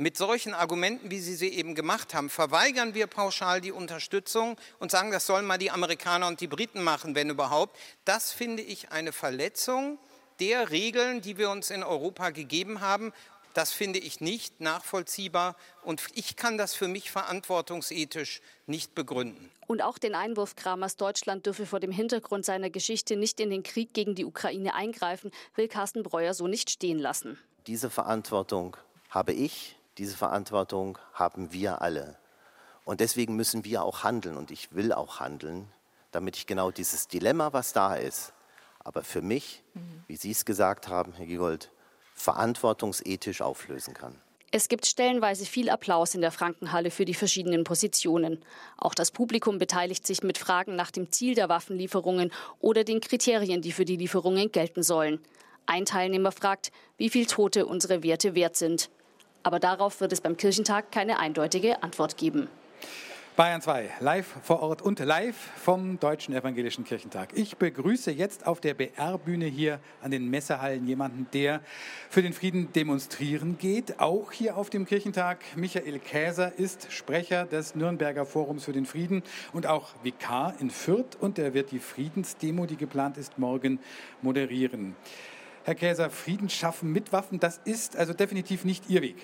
mit solchen Argumenten, wie Sie sie eben gemacht haben, verweigern wir pauschal die Unterstützung und sagen, das sollen mal die Amerikaner und die Briten machen, wenn überhaupt. Das finde ich eine Verletzung der Regeln, die wir uns in Europa gegeben haben. Das finde ich nicht nachvollziehbar und ich kann das für mich verantwortungsethisch nicht begründen. Und auch den Einwurf Kramers, Deutschland dürfe vor dem Hintergrund seiner Geschichte nicht in den Krieg gegen die Ukraine eingreifen, will Carsten Breuer so nicht stehen lassen. Diese Verantwortung habe ich, diese Verantwortung haben wir alle. Und deswegen müssen wir auch handeln und ich will auch handeln, damit ich genau dieses Dilemma, was da ist, aber für mich, mhm. wie Sie es gesagt haben, Herr Giegold, verantwortungsethisch auflösen kann. Es gibt stellenweise viel Applaus in der Frankenhalle für die verschiedenen Positionen. Auch das Publikum beteiligt sich mit Fragen nach dem Ziel der Waffenlieferungen oder den Kriterien, die für die Lieferungen gelten sollen. Ein Teilnehmer fragt, wie viel Tote unsere Werte wert sind. Aber darauf wird es beim Kirchentag keine eindeutige Antwort geben. Bayern 2, live vor Ort und live vom Deutschen Evangelischen Kirchentag. Ich begrüße jetzt auf der BR-Bühne hier an den Messehallen jemanden, der für den Frieden demonstrieren geht. Auch hier auf dem Kirchentag. Michael Käser ist Sprecher des Nürnberger Forums für den Frieden und auch Vikar in Fürth. Und er wird die Friedensdemo, die geplant ist, morgen moderieren. Herr Käser, Frieden schaffen mit Waffen, das ist also definitiv nicht Ihr Weg.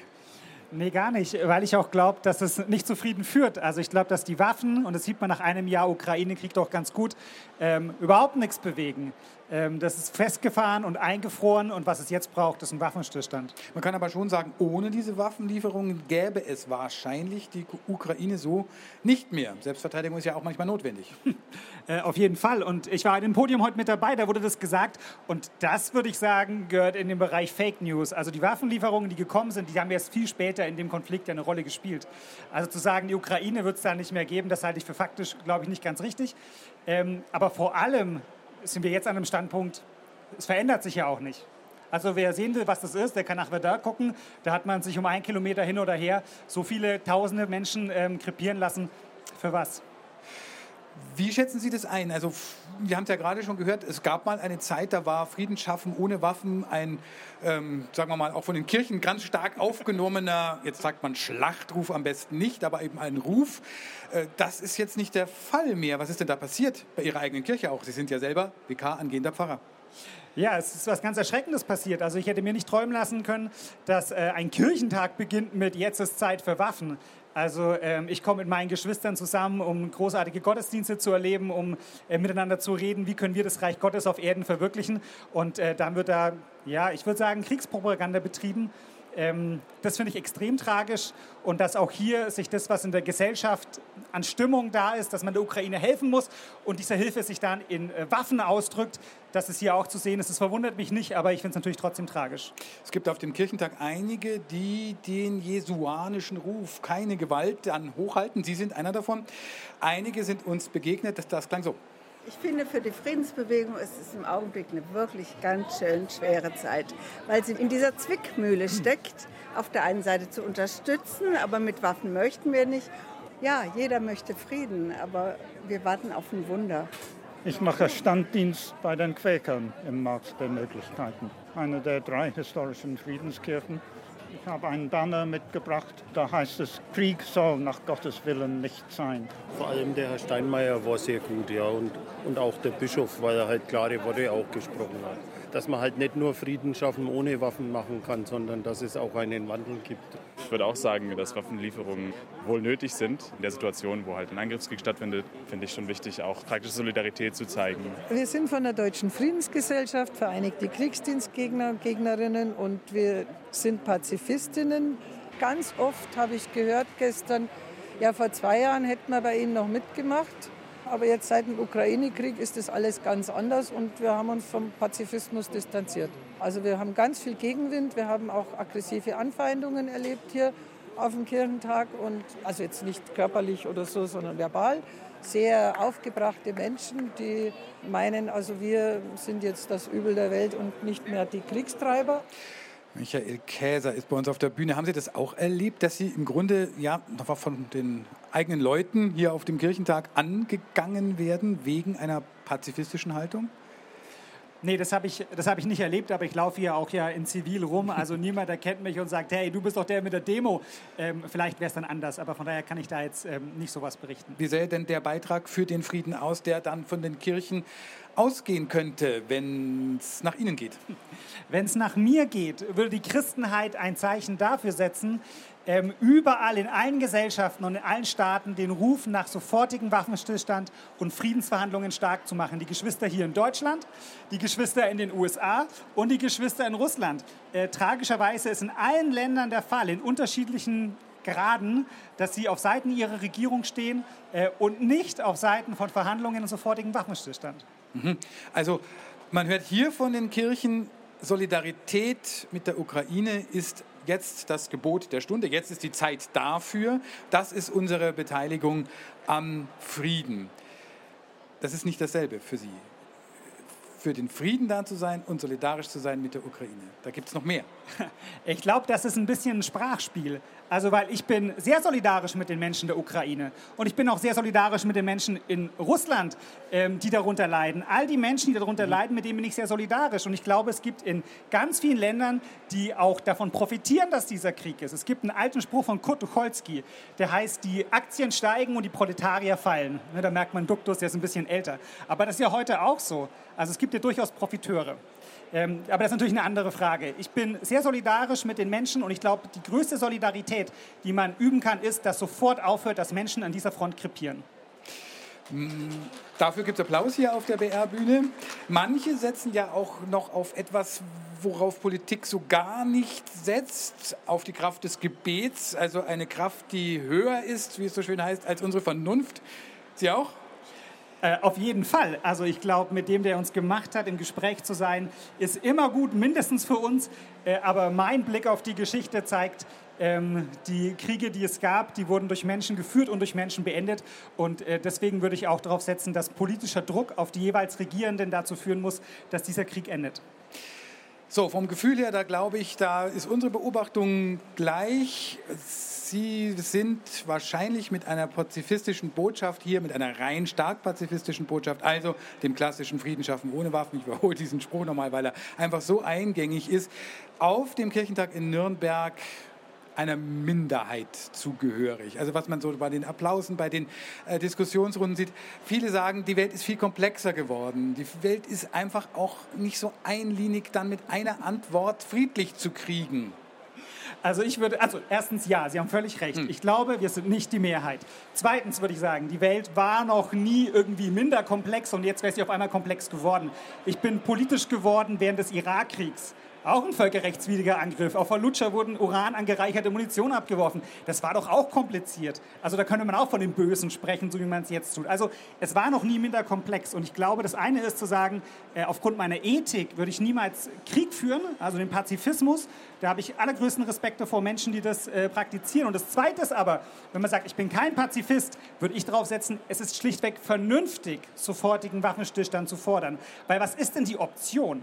Nee, gar nicht, weil ich auch glaube, dass es nicht zu Frieden führt. Also ich glaube, dass die Waffen, und das sieht man nach einem Jahr Ukraine-Krieg doch ganz gut, ähm, überhaupt nichts bewegen. Ähm, das ist festgefahren und eingefroren und was es jetzt braucht, ist ein Waffenstillstand. Man kann aber schon sagen, ohne diese Waffenlieferungen gäbe es wahrscheinlich die Ukraine so nicht mehr. Selbstverteidigung ist ja auch manchmal notwendig. äh, auf jeden Fall. Und ich war in dem Podium heute mit dabei, da wurde das gesagt. Und das, würde ich sagen, gehört in den Bereich Fake News. Also die Waffenlieferungen, die gekommen sind, die haben erst viel später in dem Konflikt eine Rolle gespielt. Also zu sagen, die Ukraine wird es da nicht mehr geben, das halte ich für faktisch, glaube ich, nicht ganz richtig. Ähm, aber vor allem sind wir jetzt an einem Standpunkt, es verändert sich ja auch nicht. Also wer sehen will, was das ist, der kann nach Verdun gucken. Da hat man sich um einen Kilometer hin oder her so viele tausende Menschen ähm, krepieren lassen. Für was? Wie schätzen Sie das ein? Also, wir haben es ja gerade schon gehört, es gab mal eine Zeit, da war Frieden schaffen ohne Waffen ein, ähm, sagen wir mal, auch von den Kirchen ganz stark aufgenommener, jetzt sagt man Schlachtruf am besten nicht, aber eben ein Ruf. Äh, das ist jetzt nicht der Fall mehr. Was ist denn da passiert bei Ihrer eigenen Kirche auch? Sie sind ja selber VK angehender Pfarrer. Ja, es ist was ganz Erschreckendes passiert. Also ich hätte mir nicht träumen lassen können, dass äh, ein Kirchentag beginnt mit Jetzt ist Zeit für Waffen. Also ähm, ich komme mit meinen Geschwistern zusammen, um großartige Gottesdienste zu erleben, um äh, miteinander zu reden, wie können wir das Reich Gottes auf Erden verwirklichen. Und äh, dann wird da, ja, ich würde sagen, Kriegspropaganda betrieben. Ähm, das finde ich extrem tragisch und dass auch hier sich das, was in der Gesellschaft an Stimmung da ist, dass man der Ukraine helfen muss und diese Hilfe sich dann in äh, Waffen ausdrückt, das ist hier auch zu sehen. Das verwundert mich nicht, aber ich finde es natürlich trotzdem tragisch. Es gibt auf dem Kirchentag einige, die den jesuanischen Ruf keine Gewalt dann hochhalten. Sie sind einer davon. Einige sind uns begegnet, das, das klang so. Ich finde, für die Friedensbewegung ist es im Augenblick eine wirklich ganz schön schwere Zeit, weil sie in dieser Zwickmühle steckt. Auf der einen Seite zu unterstützen, aber mit Waffen möchten wir nicht. Ja, jeder möchte Frieden, aber wir warten auf ein Wunder. Ich mache Standdienst bei den Quäkern im Markt der Möglichkeiten, eine der drei historischen Friedenskirchen ich habe einen Banner mitgebracht, da heißt es, Krieg soll nach Gottes Willen nicht sein. Vor allem der Herr Steinmeier war sehr gut, ja, und, und auch der Bischof, weil er halt klare Worte auch gesprochen hat. Dass man halt nicht nur Frieden schaffen ohne Waffen machen kann, sondern dass es auch einen Wandel gibt. Ich würde auch sagen, dass Waffenlieferungen wohl nötig sind. In der Situation, wo halt ein Angriffskrieg stattfindet, finde ich schon wichtig, auch praktische Solidarität zu zeigen. Wir sind von der Deutschen Friedensgesellschaft, Vereinigte Kriegsdienstgegner und Gegnerinnen und wir sind Pazifistinnen. Ganz oft habe ich gehört gestern, ja, vor zwei Jahren hätten wir bei Ihnen noch mitgemacht. Aber jetzt seit dem Ukraine-Krieg ist das alles ganz anders und wir haben uns vom Pazifismus distanziert. Also wir haben ganz viel Gegenwind, wir haben auch aggressive Anfeindungen erlebt hier auf dem Kirchentag und also jetzt nicht körperlich oder so, sondern verbal. Sehr aufgebrachte Menschen, die meinen, also wir sind jetzt das Übel der Welt und nicht mehr die Kriegstreiber. Michael Käser ist bei uns auf der Bühne. Haben Sie das auch erlebt, dass Sie im Grunde ja noch von den eigenen Leuten hier auf dem Kirchentag angegangen werden wegen einer pazifistischen Haltung? Nee, das habe ich, hab ich nicht erlebt, aber ich laufe hier auch ja in Zivil rum. Also niemand erkennt mich und sagt, hey, du bist doch der mit der Demo. Ähm, vielleicht wäre es dann anders, aber von daher kann ich da jetzt ähm, nicht sowas berichten. Wie sähe denn der Beitrag für den Frieden aus, der dann von den Kirchen ausgehen könnte, wenn es nach Ihnen geht? Wenn es nach mir geht, würde die Christenheit ein Zeichen dafür setzen, ähm, überall in allen Gesellschaften und in allen Staaten den Ruf nach sofortigem Waffenstillstand und Friedensverhandlungen stark zu machen. Die Geschwister hier in Deutschland, die Geschwister in den USA und die Geschwister in Russland. Äh, tragischerweise ist in allen Ländern der Fall, in unterschiedlichen Graden, dass sie auf Seiten ihrer Regierung stehen äh, und nicht auf Seiten von Verhandlungen und sofortigem Waffenstillstand. Mhm. Also man hört hier von den Kirchen, Solidarität mit der Ukraine ist jetzt das Gebot der Stunde, jetzt ist die Zeit dafür. Das ist unsere Beteiligung am Frieden. Das ist nicht dasselbe für Sie. Für den Frieden da zu sein und solidarisch zu sein mit der Ukraine. Da gibt es noch mehr. Ich glaube, das ist ein bisschen ein Sprachspiel. Also, weil ich bin sehr solidarisch mit den Menschen der Ukraine und ich bin auch sehr solidarisch mit den Menschen in Russland, ähm, die darunter leiden. All die Menschen, die darunter leiden, mit denen bin ich sehr solidarisch. Und ich glaube, es gibt in ganz vielen Ländern, die auch davon profitieren, dass dieser Krieg ist. Es gibt einen alten Spruch von Kurt Tucholsky, der heißt, die Aktien steigen und die Proletarier fallen. Ne, da merkt man Duktus, der ist ein bisschen älter. Aber das ist ja heute auch so. Also es gibt ja durchaus Profiteure. Ähm, aber das ist natürlich eine andere Frage. Ich bin sehr solidarisch mit den Menschen und ich glaube, die größte Solidarität, die man üben kann, ist, dass sofort aufhört, dass Menschen an dieser Front krepieren. Mm, dafür gibt es Applaus hier auf der BR-Bühne. Manche setzen ja auch noch auf etwas, worauf Politik so gar nicht setzt, auf die Kraft des Gebets, also eine Kraft, die höher ist, wie es so schön heißt, als unsere Vernunft. Sie auch? Äh, auf jeden Fall. Also ich glaube, mit dem, der uns gemacht hat, im Gespräch zu sein, ist immer gut, mindestens für uns. Äh, aber mein Blick auf die Geschichte zeigt, ähm, die Kriege, die es gab, die wurden durch Menschen geführt und durch Menschen beendet. Und äh, deswegen würde ich auch darauf setzen, dass politischer Druck auf die jeweils Regierenden dazu führen muss, dass dieser Krieg endet. So, vom Gefühl her, da glaube ich, da ist unsere Beobachtung gleich. Sie sind wahrscheinlich mit einer pazifistischen Botschaft hier, mit einer rein stark pazifistischen Botschaft, also dem klassischen Frieden schaffen ohne Waffen, ich wiederhole diesen Spruch nochmal, weil er einfach so eingängig ist, auf dem Kirchentag in Nürnberg einer Minderheit zugehörig. Also was man so bei den Applausen, bei den äh, Diskussionsrunden sieht, viele sagen, die Welt ist viel komplexer geworden. Die Welt ist einfach auch nicht so einlinig dann mit einer Antwort friedlich zu kriegen. Also ich würde, also erstens ja, Sie haben völlig recht. Ich glaube, wir sind nicht die Mehrheit. Zweitens würde ich sagen, die Welt war noch nie irgendwie minder komplex und jetzt wäre sie auf einmal komplex geworden. Ich bin politisch geworden während des Irakkriegs. Auch ein völkerrechtswidriger Angriff. Auf Fallujah wurden Uran angereicherte Munition abgeworfen. Das war doch auch kompliziert. Also da könnte man auch von dem Bösen sprechen, so wie man es jetzt tut. Also es war noch nie minder komplex. Und ich glaube, das eine ist zu sagen, äh, aufgrund meiner Ethik würde ich niemals Krieg führen, also den Pazifismus. Da habe ich allergrößten Respekt vor Menschen, die das äh, praktizieren. Und das Zweite ist aber, wenn man sagt, ich bin kein Pazifist, würde ich darauf setzen, es ist schlichtweg vernünftig, sofortigen Waffenstillstand zu fordern. Weil was ist denn die Option?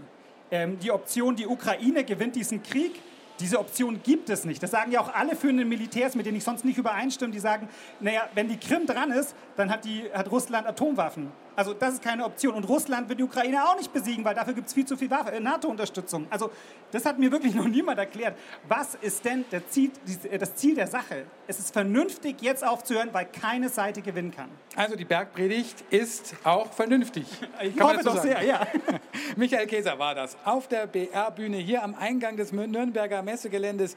Ähm, die Option, die Ukraine gewinnt diesen Krieg, diese Option gibt es nicht. Das sagen ja auch alle führenden Militärs, mit denen ich sonst nicht übereinstimme. Die sagen, naja, wenn die Krim dran ist, dann hat, die, hat Russland Atomwaffen. Also das ist keine Option. Und Russland wird die Ukraine auch nicht besiegen, weil dafür gibt es viel zu viel äh, NATO-Unterstützung. Also das hat mir wirklich noch niemand erklärt. Was ist denn Ziel, äh, das Ziel der Sache? Es ist vernünftig, jetzt aufzuhören, weil keine Seite gewinnen kann. Also die Bergpredigt ist auch vernünftig. Ich hoffe doch sehr, ja. Michael Käser war das auf der BR-Bühne hier am Eingang des Nürnberger Messegeländes.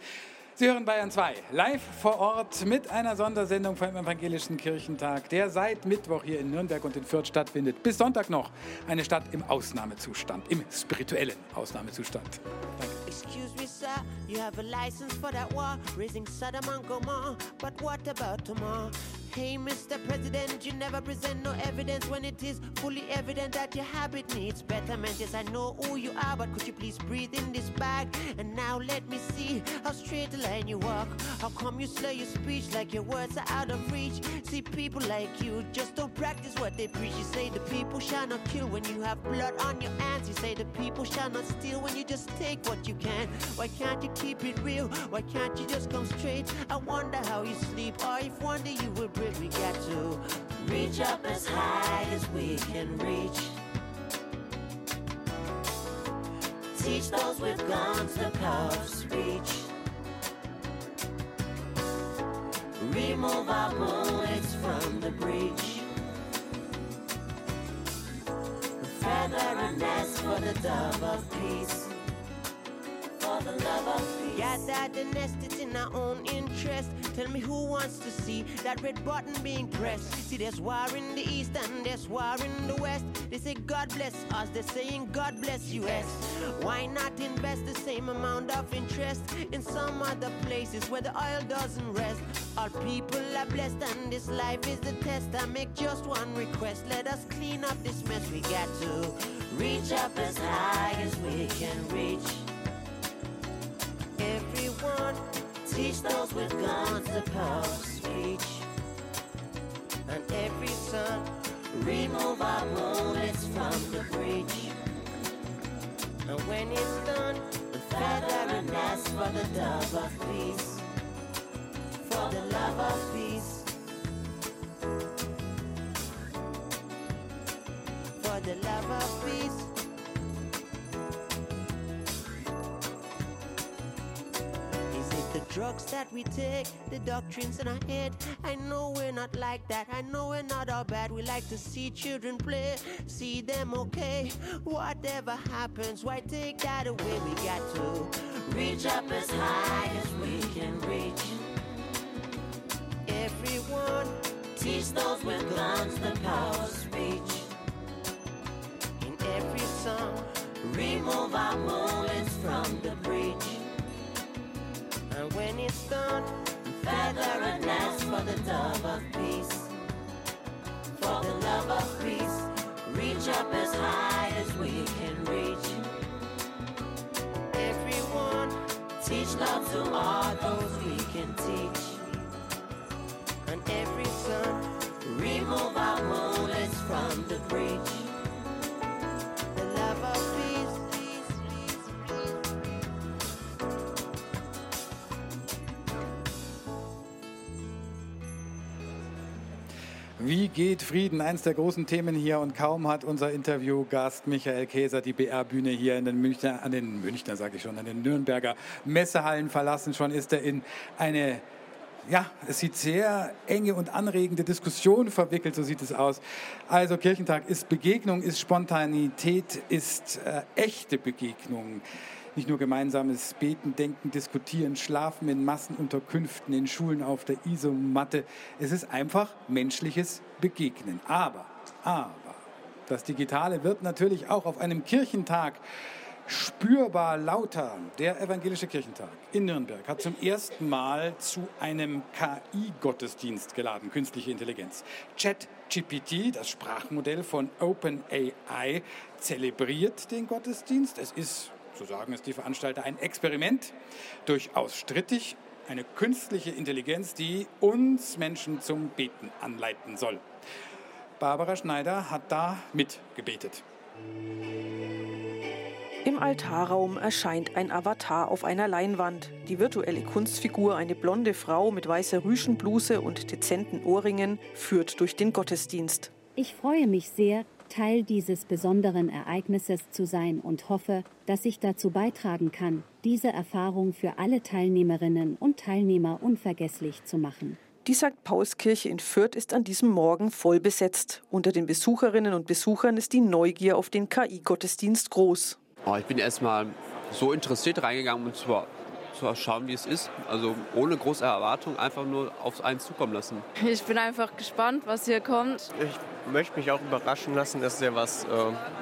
Sie hören Bayern 2 live vor Ort mit einer Sondersendung vom Evangelischen Kirchentag, der seit Mittwoch hier in Nürnberg und in Fürth stattfindet. Bis Sonntag noch eine Stadt im Ausnahmezustand, im spirituellen Ausnahmezustand. Danke. Excuse me, sir, you have a license for that war, raising Saddam and Gomorrah. But what about tomorrow? Hey, Mr. President, you never present no evidence when it is fully evident that your habit needs betterment. Yes, I know who you are, but could you please breathe in this bag? And now let me see how straight the line you walk. How come you slur your speech like your words are out of reach? See, people like you just don't practice what they preach. You say the people shall not kill when you have blood on your hands. You say the people shall not steal when you just take what you can. Why can't you keep it real? Why can't you just come straight? I wonder how you sleep, or if one day you will break we got to reach up as high as we can reach. Teach those with guns the power of speech. Remove our bullets from the breach. Feather a nest for the dove of peace. For the love of peace. Gather the nest, it's in our own interest. Tell me who wants to see that red button being pressed. See, there's war in the east and there's war in the west. They say God bless us, they're saying God bless US. Why not invest the same amount of interest in some other places where the oil doesn't rest? Our people are blessed and this life is the test. I make just one request, let us clean up this mess. We got to reach up as high as we can reach. Teach those with guns the power of speech. And every son, remove our bullets from the breach. And when it's done, the feather and nest for the dove of peace. For the love of peace. That we take, the doctrines in our head? I know we're not like that. I know we're not all bad. We like to see children play, see them okay. Whatever happens, why take that away? We got to reach up as high as we can reach. Everyone, teach those with guns the power of speech. In every song, remove our bullets from the. As high as we can reach. Everyone, teach love to all those we can teach. And every remove our bullets from the breach. Wie geht Frieden? Eines der großen Themen hier und kaum hat unser Interviewgast Michael Käser die BR-Bühne hier in den Münchner, an den Münchner sage ich schon, an den Nürnberger Messehallen verlassen. Schon ist er in eine ja, es sieht sehr enge und anregende Diskussion verwickelt, so sieht es aus. Also Kirchentag ist Begegnung, ist Spontanität, ist äh, echte Begegnung. Nicht nur gemeinsames Beten, Denken, Diskutieren, Schlafen in Massenunterkünften, in Schulen auf der Isomatte. Es ist einfach menschliches Begegnen. Aber, aber, das Digitale wird natürlich auch auf einem Kirchentag spürbar lauter. Der Evangelische Kirchentag in Nürnberg hat zum ersten Mal zu einem KI-Gottesdienst geladen, künstliche Intelligenz. ChatGPT, das Sprachmodell von OpenAI, zelebriert den Gottesdienst. Es ist, so sagen es die Veranstalter, ein Experiment, durchaus strittig, eine künstliche Intelligenz, die uns Menschen zum Beten anleiten soll. Barbara Schneider hat da mitgebetet. Im Altarraum erscheint ein Avatar auf einer Leinwand. Die virtuelle Kunstfigur, eine blonde Frau mit weißer Rüschenbluse und dezenten Ohrringen, führt durch den Gottesdienst. Ich freue mich sehr, Teil dieses besonderen Ereignisses zu sein und hoffe, dass ich dazu beitragen kann, diese Erfahrung für alle Teilnehmerinnen und Teilnehmer unvergesslich zu machen. Die St. Paulskirche in Fürth ist an diesem Morgen voll besetzt. Unter den Besucherinnen und Besuchern ist die Neugier auf den KI-Gottesdienst groß. Oh, ich bin erstmal so interessiert reingegangen, um zu, zu schauen, wie es ist. Also ohne große Erwartung, einfach nur auf einen zukommen lassen. Ich bin einfach gespannt, was hier kommt. Ich möchte mich auch überraschen lassen. Das ist ja was äh,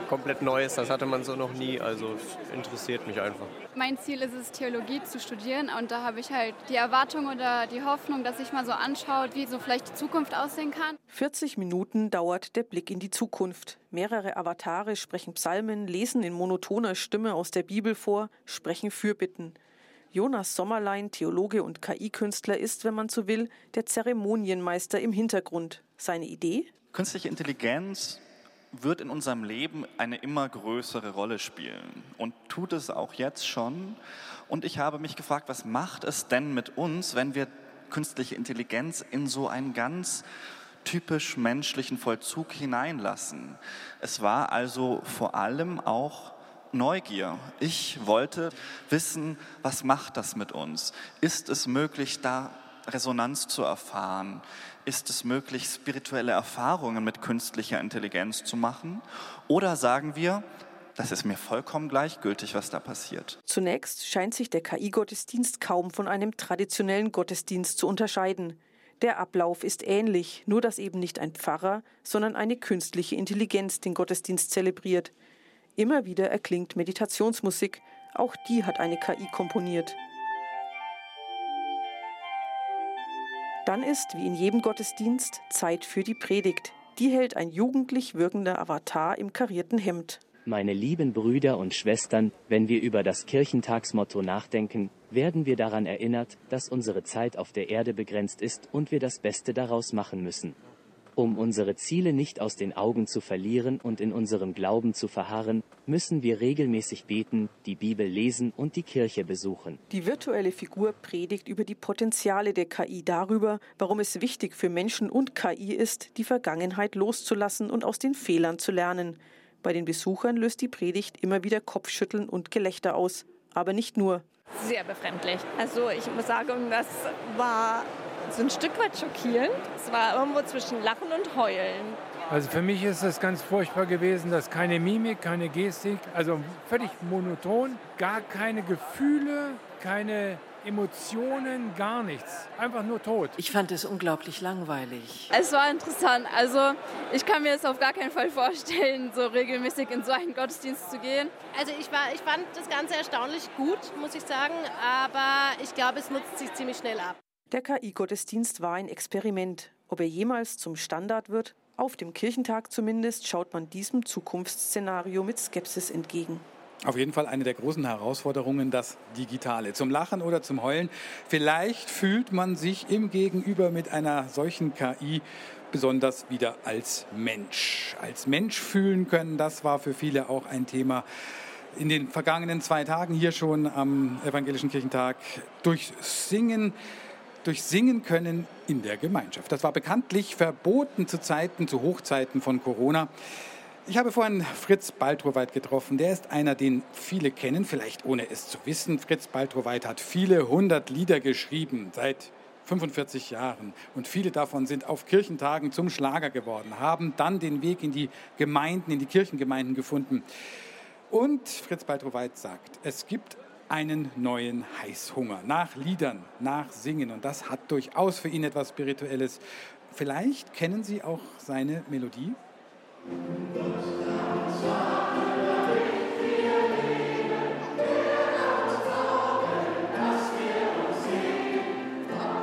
komplett Neues. Das hatte man so noch nie. Also es interessiert mich einfach. Mein Ziel ist es, Theologie zu studieren. Und da habe ich halt die Erwartung oder die Hoffnung, dass ich mal so anschaue, wie so vielleicht die Zukunft aussehen kann. 40 Minuten dauert der Blick in die Zukunft. Mehrere Avatare sprechen Psalmen, lesen in monotoner Stimme aus der Bibel vor, sprechen Fürbitten. Jonas Sommerlein, Theologe und KI-Künstler, ist, wenn man so will, der Zeremonienmeister im Hintergrund. Seine Idee? Künstliche Intelligenz wird in unserem Leben eine immer größere Rolle spielen und tut es auch jetzt schon. Und ich habe mich gefragt, was macht es denn mit uns, wenn wir künstliche Intelligenz in so einen ganz typisch menschlichen Vollzug hineinlassen? Es war also vor allem auch Neugier. Ich wollte wissen, was macht das mit uns? Ist es möglich, da Resonanz zu erfahren? Ist es möglich, spirituelle Erfahrungen mit künstlicher Intelligenz zu machen? Oder sagen wir, das ist mir vollkommen gleichgültig, was da passiert. Zunächst scheint sich der KI-Gottesdienst kaum von einem traditionellen Gottesdienst zu unterscheiden. Der Ablauf ist ähnlich, nur dass eben nicht ein Pfarrer, sondern eine künstliche Intelligenz den Gottesdienst zelebriert. Immer wieder erklingt Meditationsmusik, auch die hat eine KI komponiert. Dann ist, wie in jedem Gottesdienst, Zeit für die Predigt. Die hält ein jugendlich wirkender Avatar im karierten Hemd. Meine lieben Brüder und Schwestern, wenn wir über das Kirchentagsmotto nachdenken, werden wir daran erinnert, dass unsere Zeit auf der Erde begrenzt ist und wir das Beste daraus machen müssen. Um unsere Ziele nicht aus den Augen zu verlieren und in unserem Glauben zu verharren, müssen wir regelmäßig beten, die Bibel lesen und die Kirche besuchen. Die virtuelle Figur predigt über die Potenziale der KI darüber, warum es wichtig für Menschen und KI ist, die Vergangenheit loszulassen und aus den Fehlern zu lernen. Bei den Besuchern löst die Predigt immer wieder Kopfschütteln und Gelächter aus. Aber nicht nur. Sehr befremdlich. Also ich muss sagen, das war so ein Stück weit schockierend. Es war irgendwo zwischen Lachen und Heulen. Also für mich ist es ganz furchtbar gewesen, dass keine Mimik, keine Gestik, also völlig monoton, gar keine Gefühle, keine Emotionen, gar nichts. Einfach nur tot. Ich fand es unglaublich langweilig. Es war interessant. Also ich kann mir es auf gar keinen Fall vorstellen, so regelmäßig in so einen Gottesdienst zu gehen. Also ich, war, ich fand das Ganze erstaunlich gut, muss ich sagen. Aber ich glaube, es nutzt sich ziemlich schnell ab. Der KI-Gottesdienst war ein Experiment. Ob er jemals zum Standard wird, auf dem Kirchentag zumindest, schaut man diesem Zukunftsszenario mit Skepsis entgegen. Auf jeden Fall eine der großen Herausforderungen, das Digitale. Zum Lachen oder zum Heulen. Vielleicht fühlt man sich im Gegenüber mit einer solchen KI besonders wieder als Mensch. Als Mensch fühlen können, das war für viele auch ein Thema in den vergangenen zwei Tagen hier schon am Evangelischen Kirchentag. Durch Singen durch Singen können in der Gemeinschaft. Das war bekanntlich verboten zu Zeiten, zu Hochzeiten von Corona. Ich habe vorhin Fritz Baltroweit getroffen. Der ist einer, den viele kennen, vielleicht ohne es zu wissen. Fritz Baltroweit hat viele hundert Lieder geschrieben seit 45 Jahren. Und viele davon sind auf Kirchentagen zum Schlager geworden, haben dann den Weg in die Gemeinden, in die Kirchengemeinden gefunden. Und Fritz Baltroweit sagt, es gibt einen neuen Heißhunger nach Liedern, nach Singen. Und das hat durchaus für ihn etwas Spirituelles. Vielleicht kennen Sie auch seine Melodie?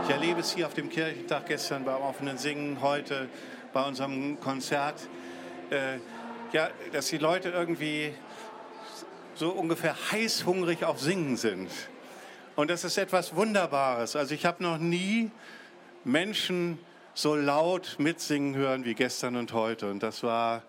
Ich erlebe es hier auf dem Kirchentag gestern beim offenen Singen, heute bei unserem Konzert, äh, ja, dass die Leute irgendwie so ungefähr heißhungrig auf Singen sind. Und das ist etwas Wunderbares. Also ich habe noch nie Menschen so laut mitsingen hören wie gestern und heute. Und das war,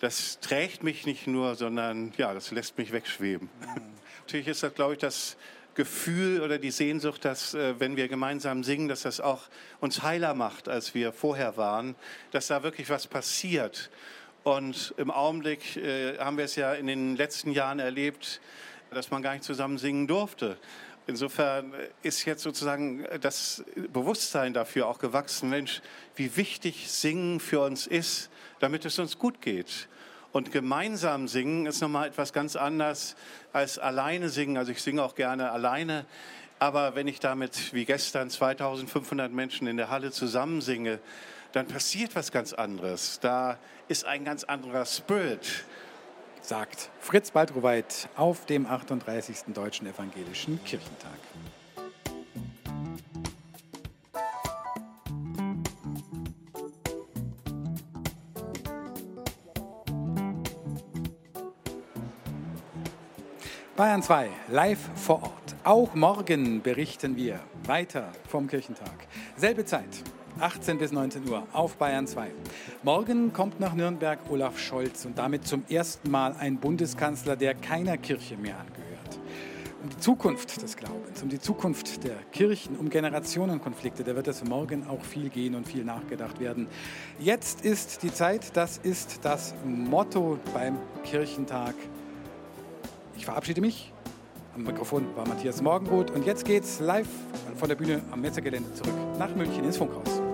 das trägt mich nicht nur, sondern ja, das lässt mich wegschweben. Mhm. Natürlich ist das, glaube ich, das Gefühl oder die Sehnsucht, dass äh, wenn wir gemeinsam singen, dass das auch uns heiler macht, als wir vorher waren, dass da wirklich was passiert. Und im Augenblick äh, haben wir es ja in den letzten Jahren erlebt, dass man gar nicht zusammen singen durfte. Insofern ist jetzt sozusagen das Bewusstsein dafür auch gewachsen, Mensch, wie wichtig Singen für uns ist, damit es uns gut geht. Und gemeinsam singen ist nochmal etwas ganz anderes als alleine singen. Also ich singe auch gerne alleine. Aber wenn ich damit wie gestern 2500 Menschen in der Halle zusammen singe, dann passiert was ganz anderes. Da ist ein ganz anderer Spirit. Sagt Fritz Baldroweit auf dem 38. Deutschen Evangelischen Kirchentag. Bayern 2, live vor Ort. Auch morgen berichten wir weiter vom Kirchentag. Selbe Zeit, 18 bis 19 Uhr auf Bayern 2. Morgen kommt nach Nürnberg Olaf Scholz und damit zum ersten Mal ein Bundeskanzler, der keiner Kirche mehr angehört. Um die Zukunft des Glaubens, um die Zukunft der Kirchen, um Generationenkonflikte, da wird es morgen auch viel gehen und viel nachgedacht werden. Jetzt ist die Zeit, das ist das Motto beim Kirchentag. Ich verabschiede mich. Am Mikrofon war Matthias Morgenroth und jetzt geht's live von der Bühne am Metzergelände zurück nach München ins Funkhaus.